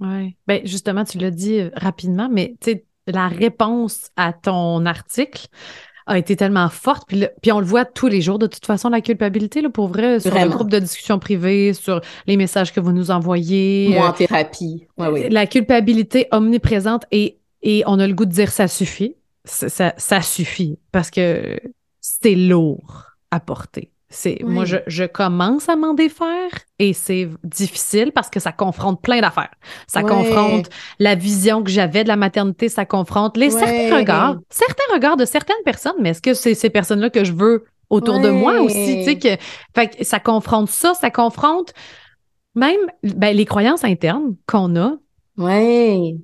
Oui. Ben justement, tu l'as dit euh, rapidement, mais tu sais, la réponse à ton article, a été tellement forte. Puis, puis on le voit tous les jours, de toute façon, la culpabilité, là, pour vrai, sur le groupe de discussion privée, sur les messages que vous nous envoyez. Moi, en euh, thérapie. Ouais, oui. La culpabilité omniprésente et, et on a le goût de dire ça suffit. Ça, ça, suffit parce que c'est lourd à porter. C'est moi je, je, commence à m'en défaire et c'est difficile parce que ça confronte plein d'affaires. Ça confronte la vision que j'avais de la maternité, ça confronte les certains regards, certains regards de certaines personnes, mais est-ce que c'est ces personnes-là que je veux autour de moi aussi, tu sais que fait ça confronte ça, ça confronte même ben, les croyances internes qu'on a. Ouais.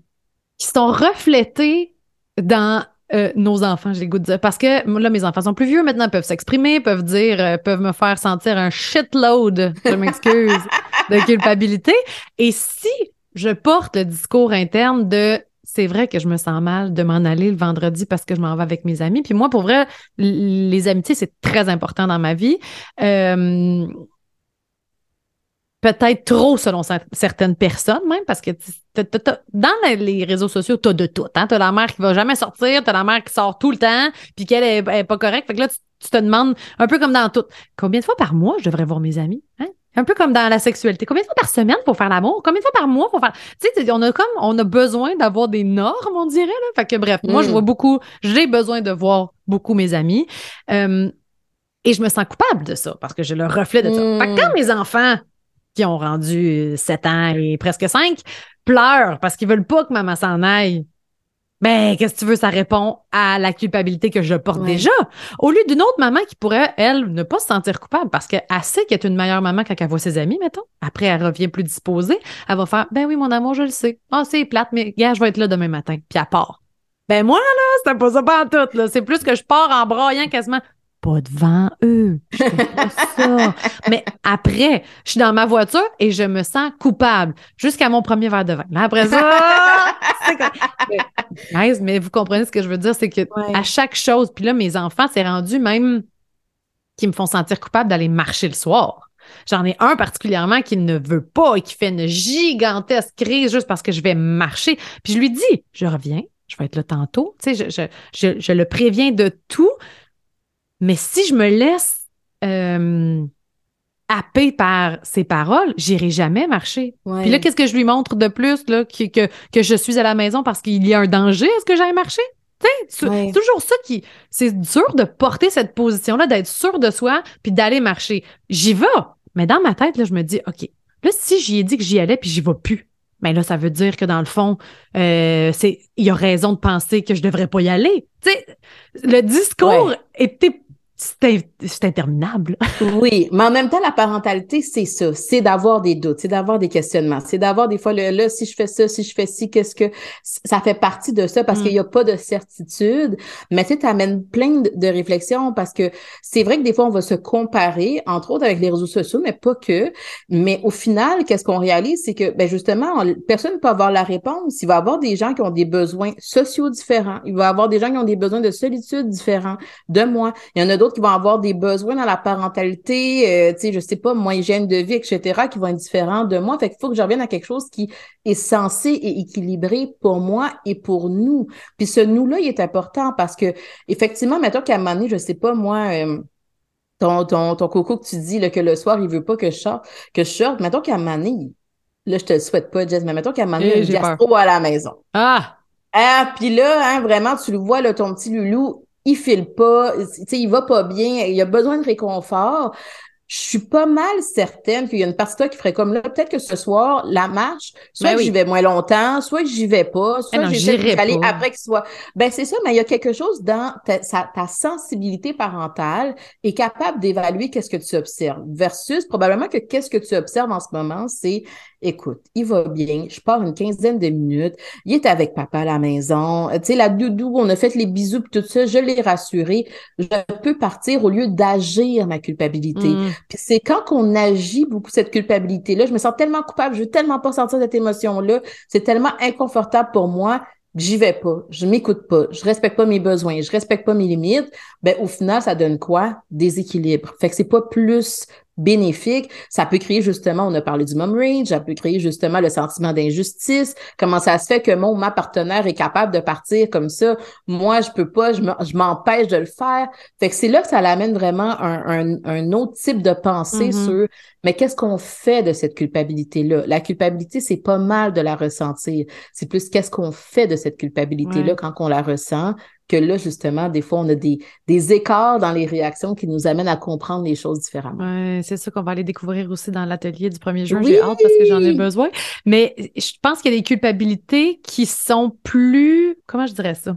Qui sont reflétées dans euh, nos enfants, j'ai le goût de dire. Parce que là, mes enfants sont plus vieux maintenant, peuvent s'exprimer, peuvent dire, euh, peuvent me faire sentir un shitload, je m'excuse, de culpabilité. Et si je porte le discours interne de c'est vrai que je me sens mal de m'en aller le vendredi parce que je m'en vais avec mes amis. Puis moi, pour vrai, les amitiés, c'est très important dans ma vie. Euh, peut-être trop selon certaines personnes même, parce que dans les réseaux sociaux, tu as de tout. Hein? Tu as la mère qui va jamais sortir, tu as la mère qui sort tout le temps, puis qu'elle est, pas correcte. Fait que là, tu, te demandes, un peu comme dans tout, combien de fois par mois je devrais voir mes amis? Hein? Un peu comme dans la sexualité. Combien de fois par semaine pour faire l'amour? Combien de fois par mois pour faire. Tu sais, on a comme on a besoin d'avoir des normes, on dirait. Là. Fait que bref, moi, je mm. vois beaucoup, j'ai besoin de voir beaucoup mes amis. Euh, et je me sens coupable de ça parce que je le reflet de ça. Fait que quand mm. mes enfants qui ont rendu 7 ans et presque 5 pleurent parce qu'ils veulent pas que maman s'en aille, ben, qu'est-ce que tu veux, ça répond à la culpabilité que je porte déjà. Au lieu d'une autre maman qui pourrait, elle, ne pas se sentir coupable parce qu'elle sait qu'elle est une meilleure maman quand elle voit ses amis, mettons. Après, elle revient plus disposée. Elle va faire, ben oui, mon amour, je le sais. Ah, c'est plate, mais gars, je vais être là demain matin. Puis elle part. Ben moi, là, c'était pas ça pas en tout, là. C'est plus que je pars en braillant quasiment pas devant eux. Je pas ça. Mais après, je suis dans ma voiture et je me sens coupable jusqu'à mon premier verre de vin. Mais après ça, c'est mais vous comprenez ce que je veux dire, c'est que à chaque chose, puis là, mes enfants, c'est rendu même qui me font sentir coupable d'aller marcher le soir. J'en ai un particulièrement qui ne veut pas et qui fait une gigantesque crise juste parce que je vais marcher. Puis je lui dis, je reviens, je vais être là tantôt. Tu sais, je, je, je le préviens de tout. Mais si je me laisse euh, happer par ses paroles, j'irai jamais marcher. Puis là, qu'est-ce que je lui montre de plus là, que, que, que je suis à la maison parce qu'il y a un danger à ce que j'aille marcher? C'est toujours ça qui. C'est dur de porter cette position-là, d'être sûr de soi, puis d'aller marcher. J'y vais. Mais dans ma tête, là, je me dis, OK, là, si j'y ai dit que j'y allais, puis j'y vais plus, mais là, ça veut dire que dans le fond, euh, c'est il y a raison de penser que je devrais pas y aller. Tu sais, le discours était c'est interminable. oui, mais en même temps, la parentalité, c'est ça. C'est d'avoir des doutes, c'est d'avoir des questionnements, c'est d'avoir des fois le là, si je fais ça, si je fais ci, qu'est-ce que. Ça fait partie de ça parce mm. qu'il n'y a pas de certitude. Mais tu amènes plein de, réflexions parce que c'est vrai que des fois, on va se comparer, entre autres avec les réseaux sociaux, mais pas que. Mais au final, qu'est-ce qu'on réalise, c'est que, ben justement, personne ne peut avoir la réponse. Il va y avoir des gens qui ont des besoins sociaux différents. Il va y avoir des gens qui ont des besoins de solitude différents de moi. Il y en a d'autres qui vont avoir des besoins dans la parentalité, euh, tu sais, je sais pas, moi, hygiène de vie, etc., qui vont être différents de moi. Fait qu'il faut que je revienne à quelque chose qui est censé et équilibré pour moi et pour nous. Puis ce nous-là, il est important parce que, effectivement, mettons qu'à un moment donné, je sais pas, moi, euh, ton, ton, ton coco que tu dis là, que le soir, il veut pas que je sorte, que je sorte, mettons qu'à un moment donné, là, je te le souhaite pas, Jess, mais mettons qu'à un moment donné, il y a gastro à la maison. Ah! Ah, puis là, hein, vraiment, tu le vois, là, ton petit loulou, il file pas, il va pas bien, il a besoin de réconfort. Je suis pas mal certaine qu'il y a une partie de toi qui ferait comme là, peut-être que ce soir, la marche, soit ben j'y vais moins longtemps, soit j'y vais pas, soit eh j'essaie aller après qu'il soit. Ben c'est ça, mais il y a quelque chose dans ta, ta sensibilité parentale est capable d'évaluer qu'est-ce que tu observes versus probablement que qu'est-ce que tu observes en ce moment, c'est écoute, il va bien, je pars une quinzaine de minutes, il est avec papa à la maison, tu sais, la doudou, on a fait les bisous tout ça, je l'ai rassuré, je peux partir au lieu d'agir ma culpabilité. Mm. Puis c'est quand on agit beaucoup cette culpabilité-là, je me sens tellement coupable, je veux tellement pas sentir cette émotion-là, c'est tellement inconfortable pour moi, j'y vais pas, je m'écoute pas, je respecte pas mes besoins, je respecte pas mes limites, ben au final ça donne quoi? Déséquilibre. Fait que c'est pas plus bénéfique. Ça peut créer justement, on a parlé du mom range, ça peut créer justement le sentiment d'injustice. Comment ça se fait que mon ma partenaire est capable de partir comme ça, moi je peux pas, je m'empêche de le faire. Fait que c'est là que ça l'amène vraiment un, un, autre type de pensée mm-hmm. sur mais qu'est-ce qu'on fait de cette culpabilité-là? La culpabilité, c'est pas mal de la ressentir. C'est plus qu'est-ce qu'on fait de cette culpabilité-là quand on la ressent, que là, justement, des fois, on a des, des écarts dans les réactions qui nous amènent à comprendre les choses différemment. Oui, c'est ça qu'on va aller découvrir aussi dans l'atelier du premier jour. J'ai hâte parce que j'en ai besoin. Mais je pense qu'il y a des culpabilités qui sont plus, comment je dirais ça?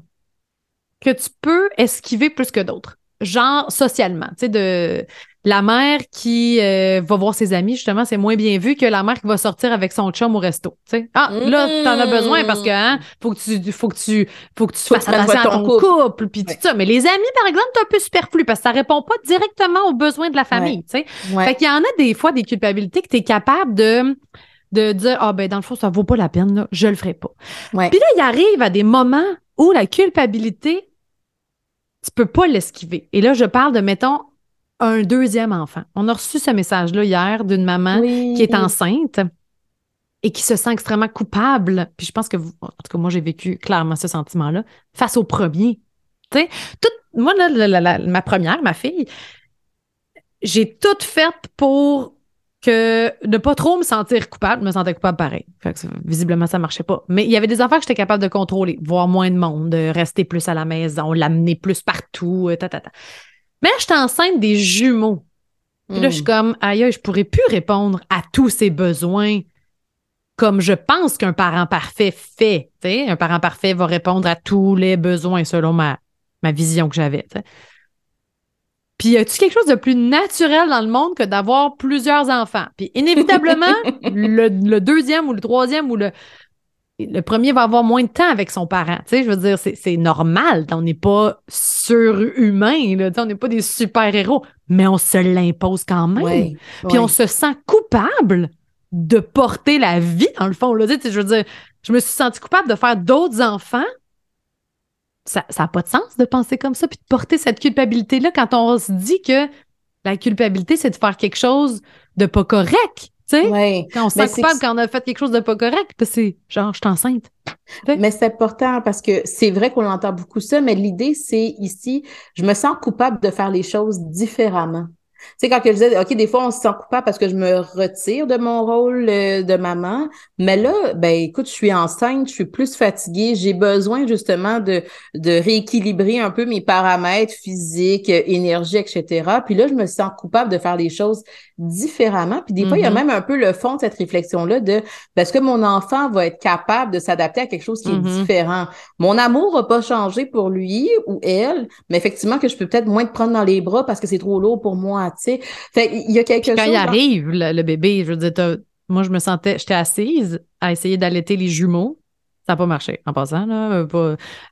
Que tu peux esquiver plus que d'autres. Genre socialement, tu sais, de la mère qui euh, va voir ses amis, justement, c'est moins bien vu que la mère qui va sortir avec son chum au resto. sais. Ah, là, t'en as besoin parce que hein, faut que tu faut que tu faut que tu fasses attention à ton couple, puis tout ça. Mais les amis, par exemple, c'est un peu superflu parce que ça répond pas directement aux besoins de la famille. Ouais. Ouais. Fait qu'il y en a des fois des culpabilités que tu es capable de de dire ah ben dans le fond ça vaut pas la peine là, je le ferai pas. Puis là il arrive à des moments où la culpabilité tu peux pas l'esquiver. Et là je parle de mettons un deuxième enfant. On a reçu ce message-là hier d'une maman qui est enceinte et qui se sent extrêmement coupable. Puis je pense que, vous, en tout cas, moi, j'ai vécu clairement ce sentiment-là face au premier. Tu sais, moi, ma première, ma fille, j'ai tout fait pour que ne pas trop me sentir coupable, me sentais coupable pareil. visiblement, ça marchait pas. Mais il y avait des enfants que j'étais capable de contrôler, voir moins de monde, rester plus à la maison, l'amener plus partout, euh, ta, ta, ta. Mais là, j'étais enceinte des jumeaux. Puis là, je suis hmm. comme, aïe, je pourrais plus répondre à tous ces besoins comme je pense qu'un parent parfait fait. un parent parfait va répondre à tous les besoins selon ma, ma vision que j'avais. Puis, y a-tu quelque chose de plus naturel dans le monde que d'avoir plusieurs enfants? Puis, inévitablement, le, deuxième ou le troisième ou le, le premier va avoir moins de temps avec son parent. Tu sais, je veux dire, c'est normal. On n'est pas surhumain, là, on n'est pas des super-héros, mais on se l'impose quand même. Puis, on se sent coupable de porter la vie, dans le fond. Là. Tu sais, je veux dire, je me suis sentie coupable de faire d'autres enfants ça n'a pas de sens de penser comme ça, puis de porter cette culpabilité-là quand on se dit que la culpabilité, c'est de faire quelque chose de pas correct. Tu sais? Quand on se sent coupable quand on a fait quelque chose de pas correct, c'est genre, je suis enceinte. Mais c'est important parce que c'est vrai qu'on entend beaucoup ça, mais l'idée, c'est ici, je me sens coupable de faire les choses différemment sais, quand je disais, OK, des fois, on se sent coupable parce que je me retire de mon rôle euh, de maman. Mais là, ben, écoute, je suis enceinte, je suis plus fatiguée. J'ai besoin, justement, de, de rééquilibrer un peu mes paramètres physiques, énergie, etc. Puis là, je me sens coupable de faire les choses différemment. Puis des fois, il y a mm-hmm. même un peu le fond de cette réflexion-là de, parce que mon enfant va être capable de s'adapter à quelque chose qui est mm-hmm. différent? Mon amour va pas changer pour lui ou elle, mais effectivement que je peux peut-être moins te prendre dans les bras parce que c'est trop lourd pour moi, fait il y a quelque chose. Quand il arrive, le, bébé, je veux dire, moi, je me sentais, j'étais assise à essayer d'allaiter les jumeaux. Ça n'a pas marché. En passant, là,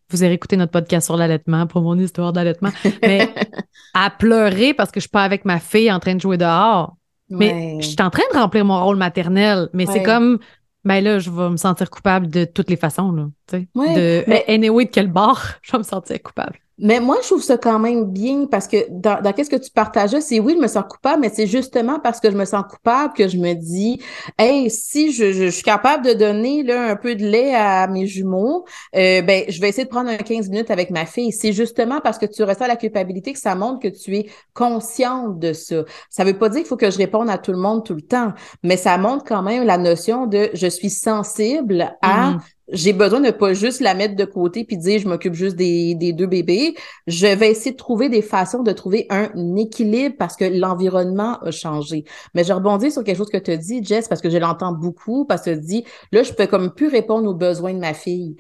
vous avez écouté notre podcast sur l'allaitement pour mon histoire d'allaitement. Mais à pleurer parce que je suis pas avec ma fille en train de jouer dehors. Mais je suis en train de remplir mon rôle maternel. Mais c'est comme, ben là, je vais me sentir coupable de toutes les façons, là. De, mais... anyway, de quel bord je vais me sentir coupable. Mais moi, je trouve ça quand même bien parce que dans, dans qu'est-ce que tu partageais, c'est oui, je me sens coupable, mais c'est justement parce que je me sens coupable que je me dis, hey, si je, je, suis capable de donner là, un peu de lait à mes jumeaux, euh, ben, je vais essayer de prendre un 15 minutes avec ma fille. C'est justement parce que tu ressens la culpabilité que ça montre que tu es consciente de ça. Ça veut pas dire qu'il faut que je réponde à tout le monde tout le temps, mais ça montre quand même la notion de je suis sensible à mm-hmm j'ai besoin de pas juste la mettre de côté puis dire je m'occupe juste des, deux bébés. Je vais essayer de trouver des façons de trouver un équilibre parce que l'environnement a changé. Mais je rebondis sur quelque chose que tu as dit, Jess, parce que je l'entends beaucoup, parce que tu dis, là, je peux comme plus répondre aux besoins de ma fille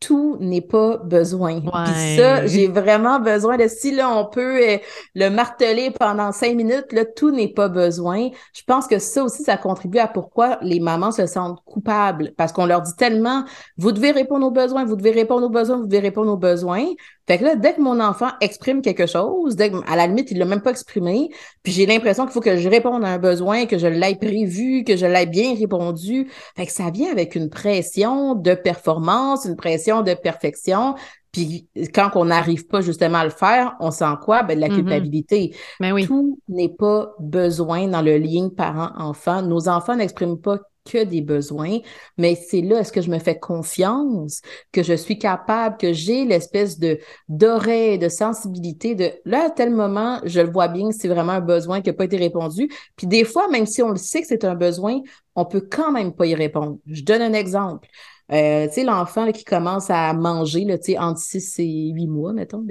tout n'est pas besoin. Puis ça, j'ai vraiment besoin de si là on peut euh, le marteler pendant cinq minutes, là tout n'est pas besoin. Je pense que ça aussi ça contribue à pourquoi les mamans se sentent coupables parce qu'on leur dit tellement vous devez répondre aux besoins, vous devez répondre aux besoins, vous devez répondre aux besoins. Fait que là, dès que mon enfant exprime quelque chose, dès que, à la limite, il l'a même pas exprimé, puis j'ai l'impression qu'il faut que je réponde à un besoin, que je l'ai prévu, que je l'ai bien répondu. Fait que ça vient avec une pression de performance, une pression de perfection. Puis quand on n'arrive pas justement à le faire, on sent quoi? Ben, de la mm-hmm. culpabilité. Mais ben oui. Tout n'est pas besoin dans le lien parent-enfant. Nos enfants n'expriment pas que des besoins, mais c'est là, est-ce que je me fais confiance, que je suis capable, que j'ai l'espèce de d'oreille, de sensibilité, de là, à tel moment, je le vois bien, c'est vraiment un besoin qui n'a pas été répondu. Puis des fois, même si on le sait que c'est un besoin, on peut quand même pas y répondre. Je donne un exemple. Euh, tu sais, l'enfant qui commence à manger, là, tu sais, entre 6 et 8 mois, mettons,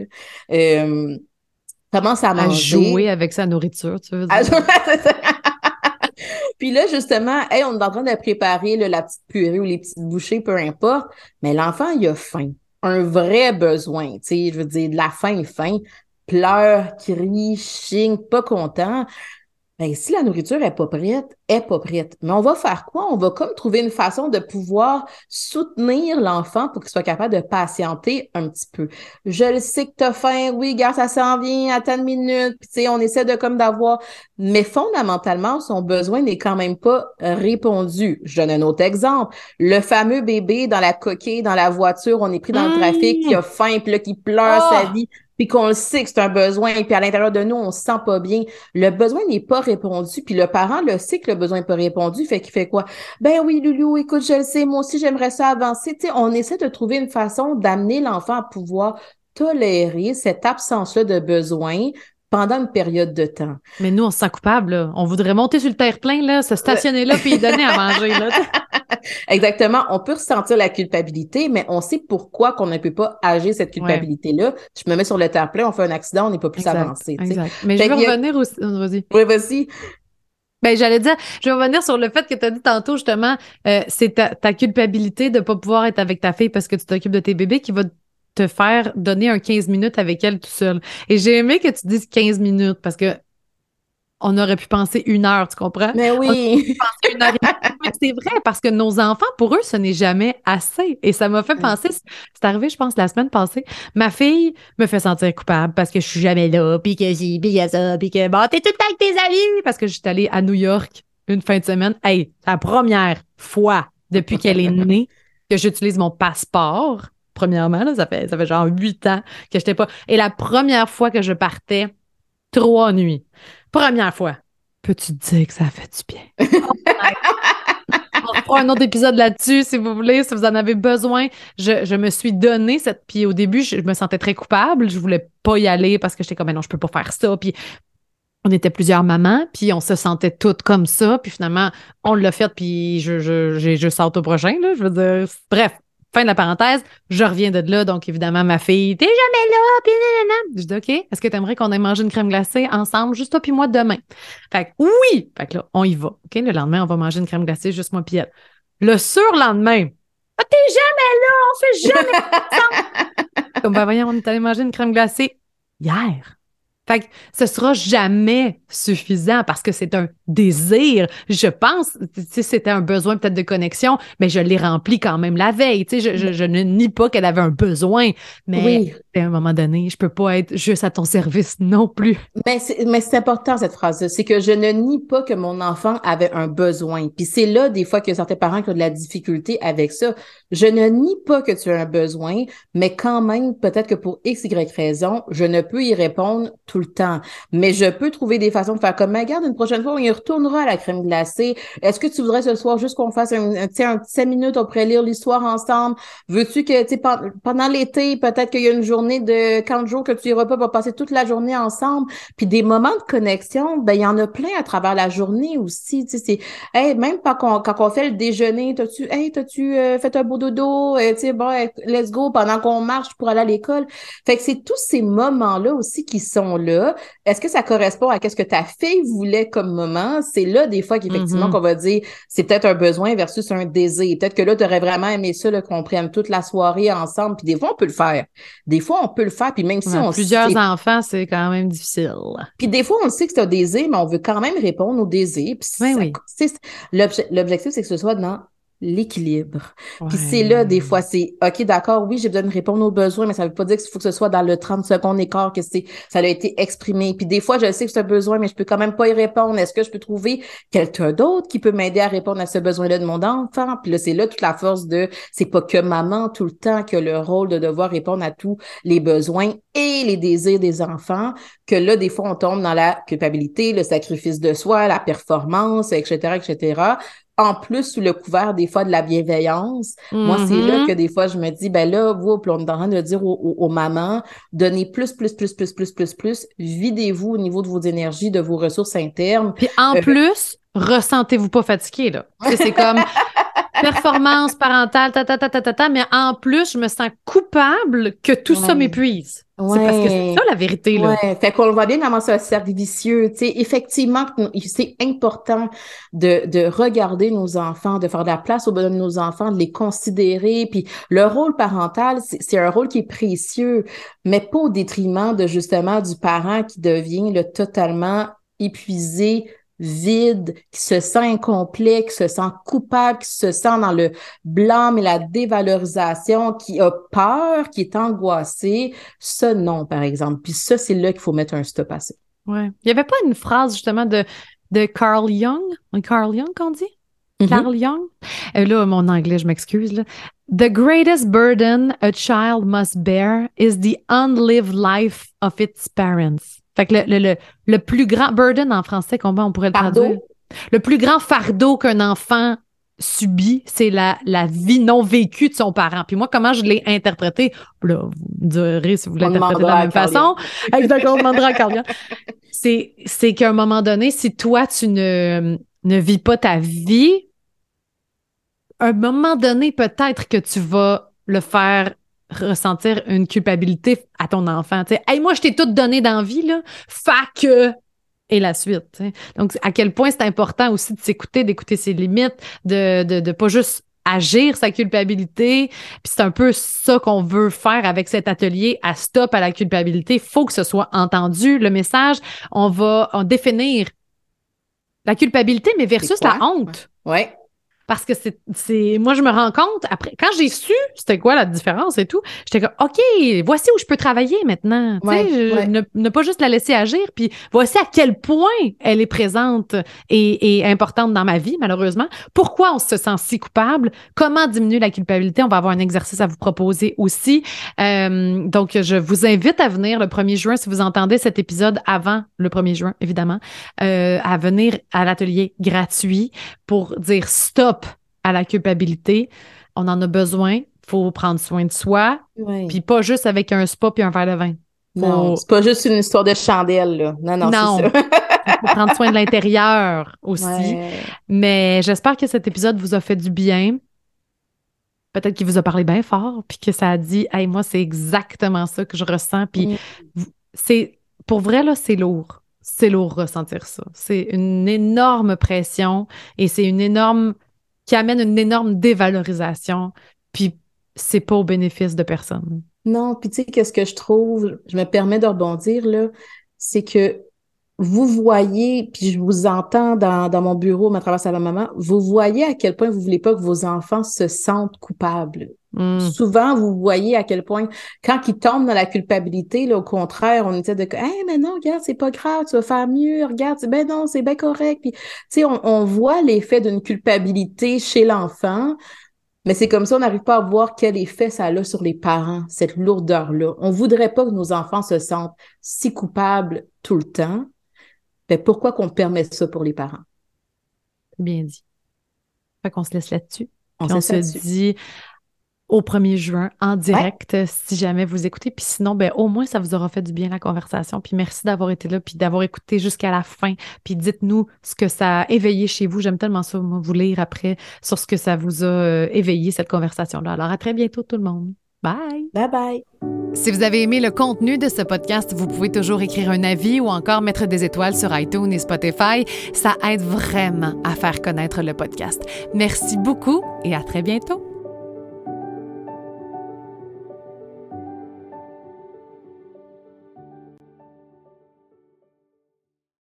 euh, commence à manger. À jouer avec sa nourriture, tu veux dire. Puis là, justement, hey, on est en train de préparer la petite purée ou les petites bouchées, peu importe. Mais l'enfant, il a faim. Un vrai besoin. Tu sais, je veux dire, de la faim, faim. Pleure, crie, chigne, pas content. Ben, si la nourriture est pas prête, est pas prête. Mais on va faire quoi? On va comme trouver une façon de pouvoir soutenir l'enfant pour qu'il soit capable de patienter un petit peu. Je le sais que t'as faim, oui, gars, ça s'en vient à tant de minutes, puis tu sais, on essaie de comme d'avoir, mais fondamentalement, son besoin n'est quand même pas répondu. Je donne un autre exemple. Le fameux bébé dans la coquille, dans la voiture, on est pris dans le trafic, qui a mmh. faim, puis là, qui pleure sa ah! vie puis qu'on le sait que c'est un besoin, puis à l'intérieur de nous, on se sent pas bien, le besoin n'est pas répondu, puis le parent le sait que le besoin n'est pas répondu, fait qu'il fait quoi? Ben oui, Loulou, écoute, je le sais, moi aussi, j'aimerais ça avancer. Tu sais, on essaie de trouver une façon d'amener l'enfant à pouvoir tolérer cette absence-là de besoin pendant une période de temps. Mais nous, on se sent coupable. Là. On voudrait monter sur le terre-plein, là, se stationner là, puis donner à manger. Là. Exactement. On peut ressentir la culpabilité, mais on sait pourquoi qu'on ne peut pas agir cette culpabilité-là. Je me mets sur le terre-plein, on fait un accident, on n'est pas plus avancé. Exact. Mais je vais revenir aussi. Vas-y. Oui, vas-y. Ben, j'allais dire, je vais revenir sur le fait que tu as dit tantôt, justement, euh, c'est ta, ta, culpabilité de ne pas pouvoir être avec ta fille parce que tu t'occupes de tes bébés qui va te faire donner un 15 minutes avec elle tout seul. Et j'ai aimé que tu dises 15 minutes parce que on aurait pu penser une heure, tu comprends? Mais oui. c'est vrai parce que nos enfants, pour eux, ce n'est jamais assez. Et ça m'a fait penser, c'est arrivé, je pense, la semaine passée. Ma fille me fait sentir coupable parce que je suis jamais là, puis que j'ai, puis ça, puis que bon, t'es tout le temps avec tes amis parce que je suis allée à New York une fin de semaine. Hey, la première fois depuis qu'elle est née que j'utilise mon passeport premièrement, là, ça, fait, ça fait genre huit ans que je n'étais pas. Et la première fois que je partais, trois nuits. Première fois. Peux-tu te dire que ça fait du bien? On fera un autre épisode là-dessus, si vous voulez, si vous en avez besoin. Je, je me suis donné cette. Puis au début, je, me sentais très coupable. Je voulais pas y aller parce que j'étais comme, non, je peux pas faire ça. Puis on était plusieurs mamans, puis on se sentait toutes comme ça. Puis finalement, on l'a fait, puis je, je, je, au prochain. Là, je veux dire, bref, Fin de la parenthèse, je reviens de là, donc évidemment, ma fille, t'es jamais là, puis. Je dis, OK, est-ce que tu aimerais qu'on ait mangé une crème glacée ensemble, juste toi puis moi demain? Fait que oui! Fait que là, on y va. OK, le lendemain, on va manger une crème glacée, juste moi puis elle. Le surlendemain, ah, t'es jamais là, on fait jamais. Comme, ben voyons, on est allé manger une crème glacée hier. Fait que ce sera jamais suffisant parce que c'est un désir. Je pense, si c'était un besoin peut-être de connexion, mais je l'ai rempli quand même la veille. Tu sais, je, je, ne nie pas qu'elle avait un besoin, mais à un moment donné, je peux pas être juste à ton service non plus. Mais c'est, mais c'est important cette phrase c'est que je ne nie pas que mon enfant avait un besoin. Puis c'est là des fois que certains parents qui ont de la difficulté avec ça. Je ne nie pas que tu as un besoin, mais quand même, peut-être que pour x, y raison, je ne peux y répondre tout le temps. Mais je peux trouver des façons de faire comme, mais regarde, une prochaine fois, on y retournera à la crème glacée. Est-ce que tu voudrais ce soir juste qu'on fasse un, un, un cinq minutes, on pourrait lire l'histoire ensemble? Veux-tu que, tu pendant l'été, peut-être qu'il y a une journée de 40 jours que tu iras pas, pour passer toute la journée ensemble. Puis des moments de connexion, ben, il y en a plein à travers la journée aussi. Tu sais, même quand on, quand on fait le déjeuner, t'as-tu, hey, t'as-tu euh, fait un beau dodo? Euh, tu sais, bon, let's go pendant qu'on marche pour aller à l'école. Fait que c'est tous ces moments-là aussi qui sont là. Est-ce que ça correspond à qu'est-ce que ta fille voulait comme moment? C'est là, des fois, qu'effectivement, mm-hmm. qu'on va dire, c'est peut-être un besoin versus un désir. Peut-être que là, tu aurais vraiment aimé ça, qu'on prenne toute la soirée ensemble. Puis des fois, on peut le faire. Des fois, on peut le faire. Puis même si on Plusieurs enfants, c'est quand même difficile. Puis des fois, on sait que c'est un désir, mais on veut quand même répondre au désir. Puis oui, oui. L'objectif, c'est que ce soit dans l'équilibre. Puis c'est là, des fois, c'est OK, d'accord, oui, j'ai besoin de répondre aux besoins, mais ça veut pas dire qu'il faut que ce soit dans le 30 secondes écart que c'est ça a été exprimé. Puis des fois, je sais que c'est un besoin, mais je peux quand même pas y répondre. Est-ce que je peux trouver quelqu'un d'autre qui peut m'aider à répondre à ce besoin-là de mon enfant? Puis là, c'est là toute la force de c'est pas que maman tout le temps qui a le rôle de devoir répondre à tous les besoins et les désirs des enfants, que là, des fois, on tombe dans la culpabilité, le sacrifice de soi, la performance, etc., etc en plus sous le couvert des fois de la bienveillance. Moi, c'est là mm-hmm. que des fois je me dis, ben là, vous, on est en train de dire aux, mamans, donnez plus, plus, plus, plus, plus, plus, plus, videz-vous au niveau de vos énergies, de vos ressources internes. Puis en euh, plus, ressentez-vous pas fatigué, là. c'est comme performance parentale, ta, ta, ta, ta, ta, mais en plus, je me sens coupable que tout ça m'épuise. C'est parce que c'est ça la vérité, là. Ouais. Fait qu'on le voit bien comment c'est un cercle vicieux. Tu sais, effectivement, c'est important de, de regarder nos enfants, de faire de la place au besoins de nos enfants, de les considérer. Puis le rôle parental, c'est un rôle qui est précieux, mais pas au détriment de justement du parent qui devient le totalement épuisé, vide, qui se sent incomplet, qui se sent coupable, qui se sent dans le blâme et la dévalorisation, qui a peur, qui est angoissé, ça non, par exemple. Puis ça, c'est là qu'il faut mettre un stop à ça. Ouais. Il n'y avait pas une phrase justement de, de Carl Jung, Carl Jung qu'on dit? Mm-hmm. Carl Young. Euh, là, mon anglais, je m'excuse. The greatest burden a child must bear is the unlived life of its parents. Fait que le, le, le, plus grand burden en français, comment on pourrait le traduire? Le plus grand fardeau qu'un enfant subit, c'est la, la vie non vécue de son parent. Puis moi, comment je l'ai interprété? Là, vous me direz si vous l'interprétez de la même façon. Exactement, on demandera à C'est, c'est qu'à un moment donné, si toi, tu ne, ne vis pas ta vie, à un moment donné, peut-être que tu vas le faire ressentir une culpabilité à ton enfant. Tu sais, hey, moi, je t'ai tout donné d'envie, là. Que. Et la suite. Donc, à quel point c'est important aussi de s'écouter, d'écouter ses limites, de, de, de pas juste agir sa culpabilité. Puis c'est un peu ça qu'on veut faire avec cet atelier à stop à la culpabilité. Il faut que ce soit entendu. Le message, on va en définir la culpabilité, mais versus la honte. Ouais. Parce que c'est, moi, je me rends compte, après, quand j'ai su c'était quoi la différence et tout, j'étais comme, OK, voici où je peux travailler maintenant. Ne, pas juste la laisser agir, puis voici à quel point elle est présente et, et, importante dans ma vie, malheureusement. Pourquoi on se sent si coupable? Comment diminuer la culpabilité? On va avoir un exercice à vous proposer aussi. Euh, donc, je vous invite à venir le 1er juin, si vous entendez cet épisode avant le 1er juin, évidemment, euh, à venir à l'atelier gratuit pour dire stop à la culpabilité. On en a besoin. faut prendre soin de soi. Puis pas juste avec un spa puis un verre de vin. Non, c'est pas juste une histoire de chandelle, là. Non, non, non. c'est ça. faut prendre soin de l'intérieur aussi. Mais j'espère que cet épisode vous a fait du bien. Peut-être qu'il vous a parlé bien fort, puis que ça a dit, hey, moi, c'est exactement ça que je ressens. Puis mm. c'est, pour vrai, là, c'est lourd. C'est lourd ressentir ça. C'est une énorme pression et c'est une énorme qui amène une énorme dévalorisation, puis c'est pas au bénéfice de personne. Non, puis tu sais, qu'est-ce que je trouve, je me permets de rebondir, là, c'est que vous voyez, puis je vous entends dans, mon bureau, à travers la maman, vous voyez à quel point vous voulez pas que vos enfants se sentent coupables. Hmm. Souvent, vous voyez à quel point, quand ils tombent dans la culpabilité, là, au contraire, on était de Hey, mais non, regarde, c'est pas grave, tu vas faire mieux, regarde, ben non, c'est bien correct. Puis, tu sais, on, on voit l'effet d'une culpabilité chez l'enfant, mais c'est comme ça, on n'arrive pas à voir quel effet ça a sur les parents, cette lourdeur-là. On voudrait pas que nos enfants se sentent si coupables tout le temps. Mais pourquoi qu'on permet ça pour les parents? Bien dit. Fait qu'on se laisse là-dessus. On, on se dit au 1er juin en direct si jamais vous écoutez. Puis sinon, ben, au moins, ça vous aura fait du bien la conversation. Puis merci d'avoir été là, puis d'avoir écouté jusqu'à la fin. Puis dites-nous ce que ça a éveillé chez vous. J'aime tellement ça, vous lire après sur ce que ça vous a euh, éveillé, cette conversation-là. Alors, à très bientôt, tout le monde. Bye. Bye bye. Si vous avez aimé le contenu de ce podcast, vous pouvez toujours écrire un avis ou encore mettre des étoiles sur iTunes et Spotify. Ça aide vraiment à faire connaître le podcast. Merci beaucoup et à très bientôt.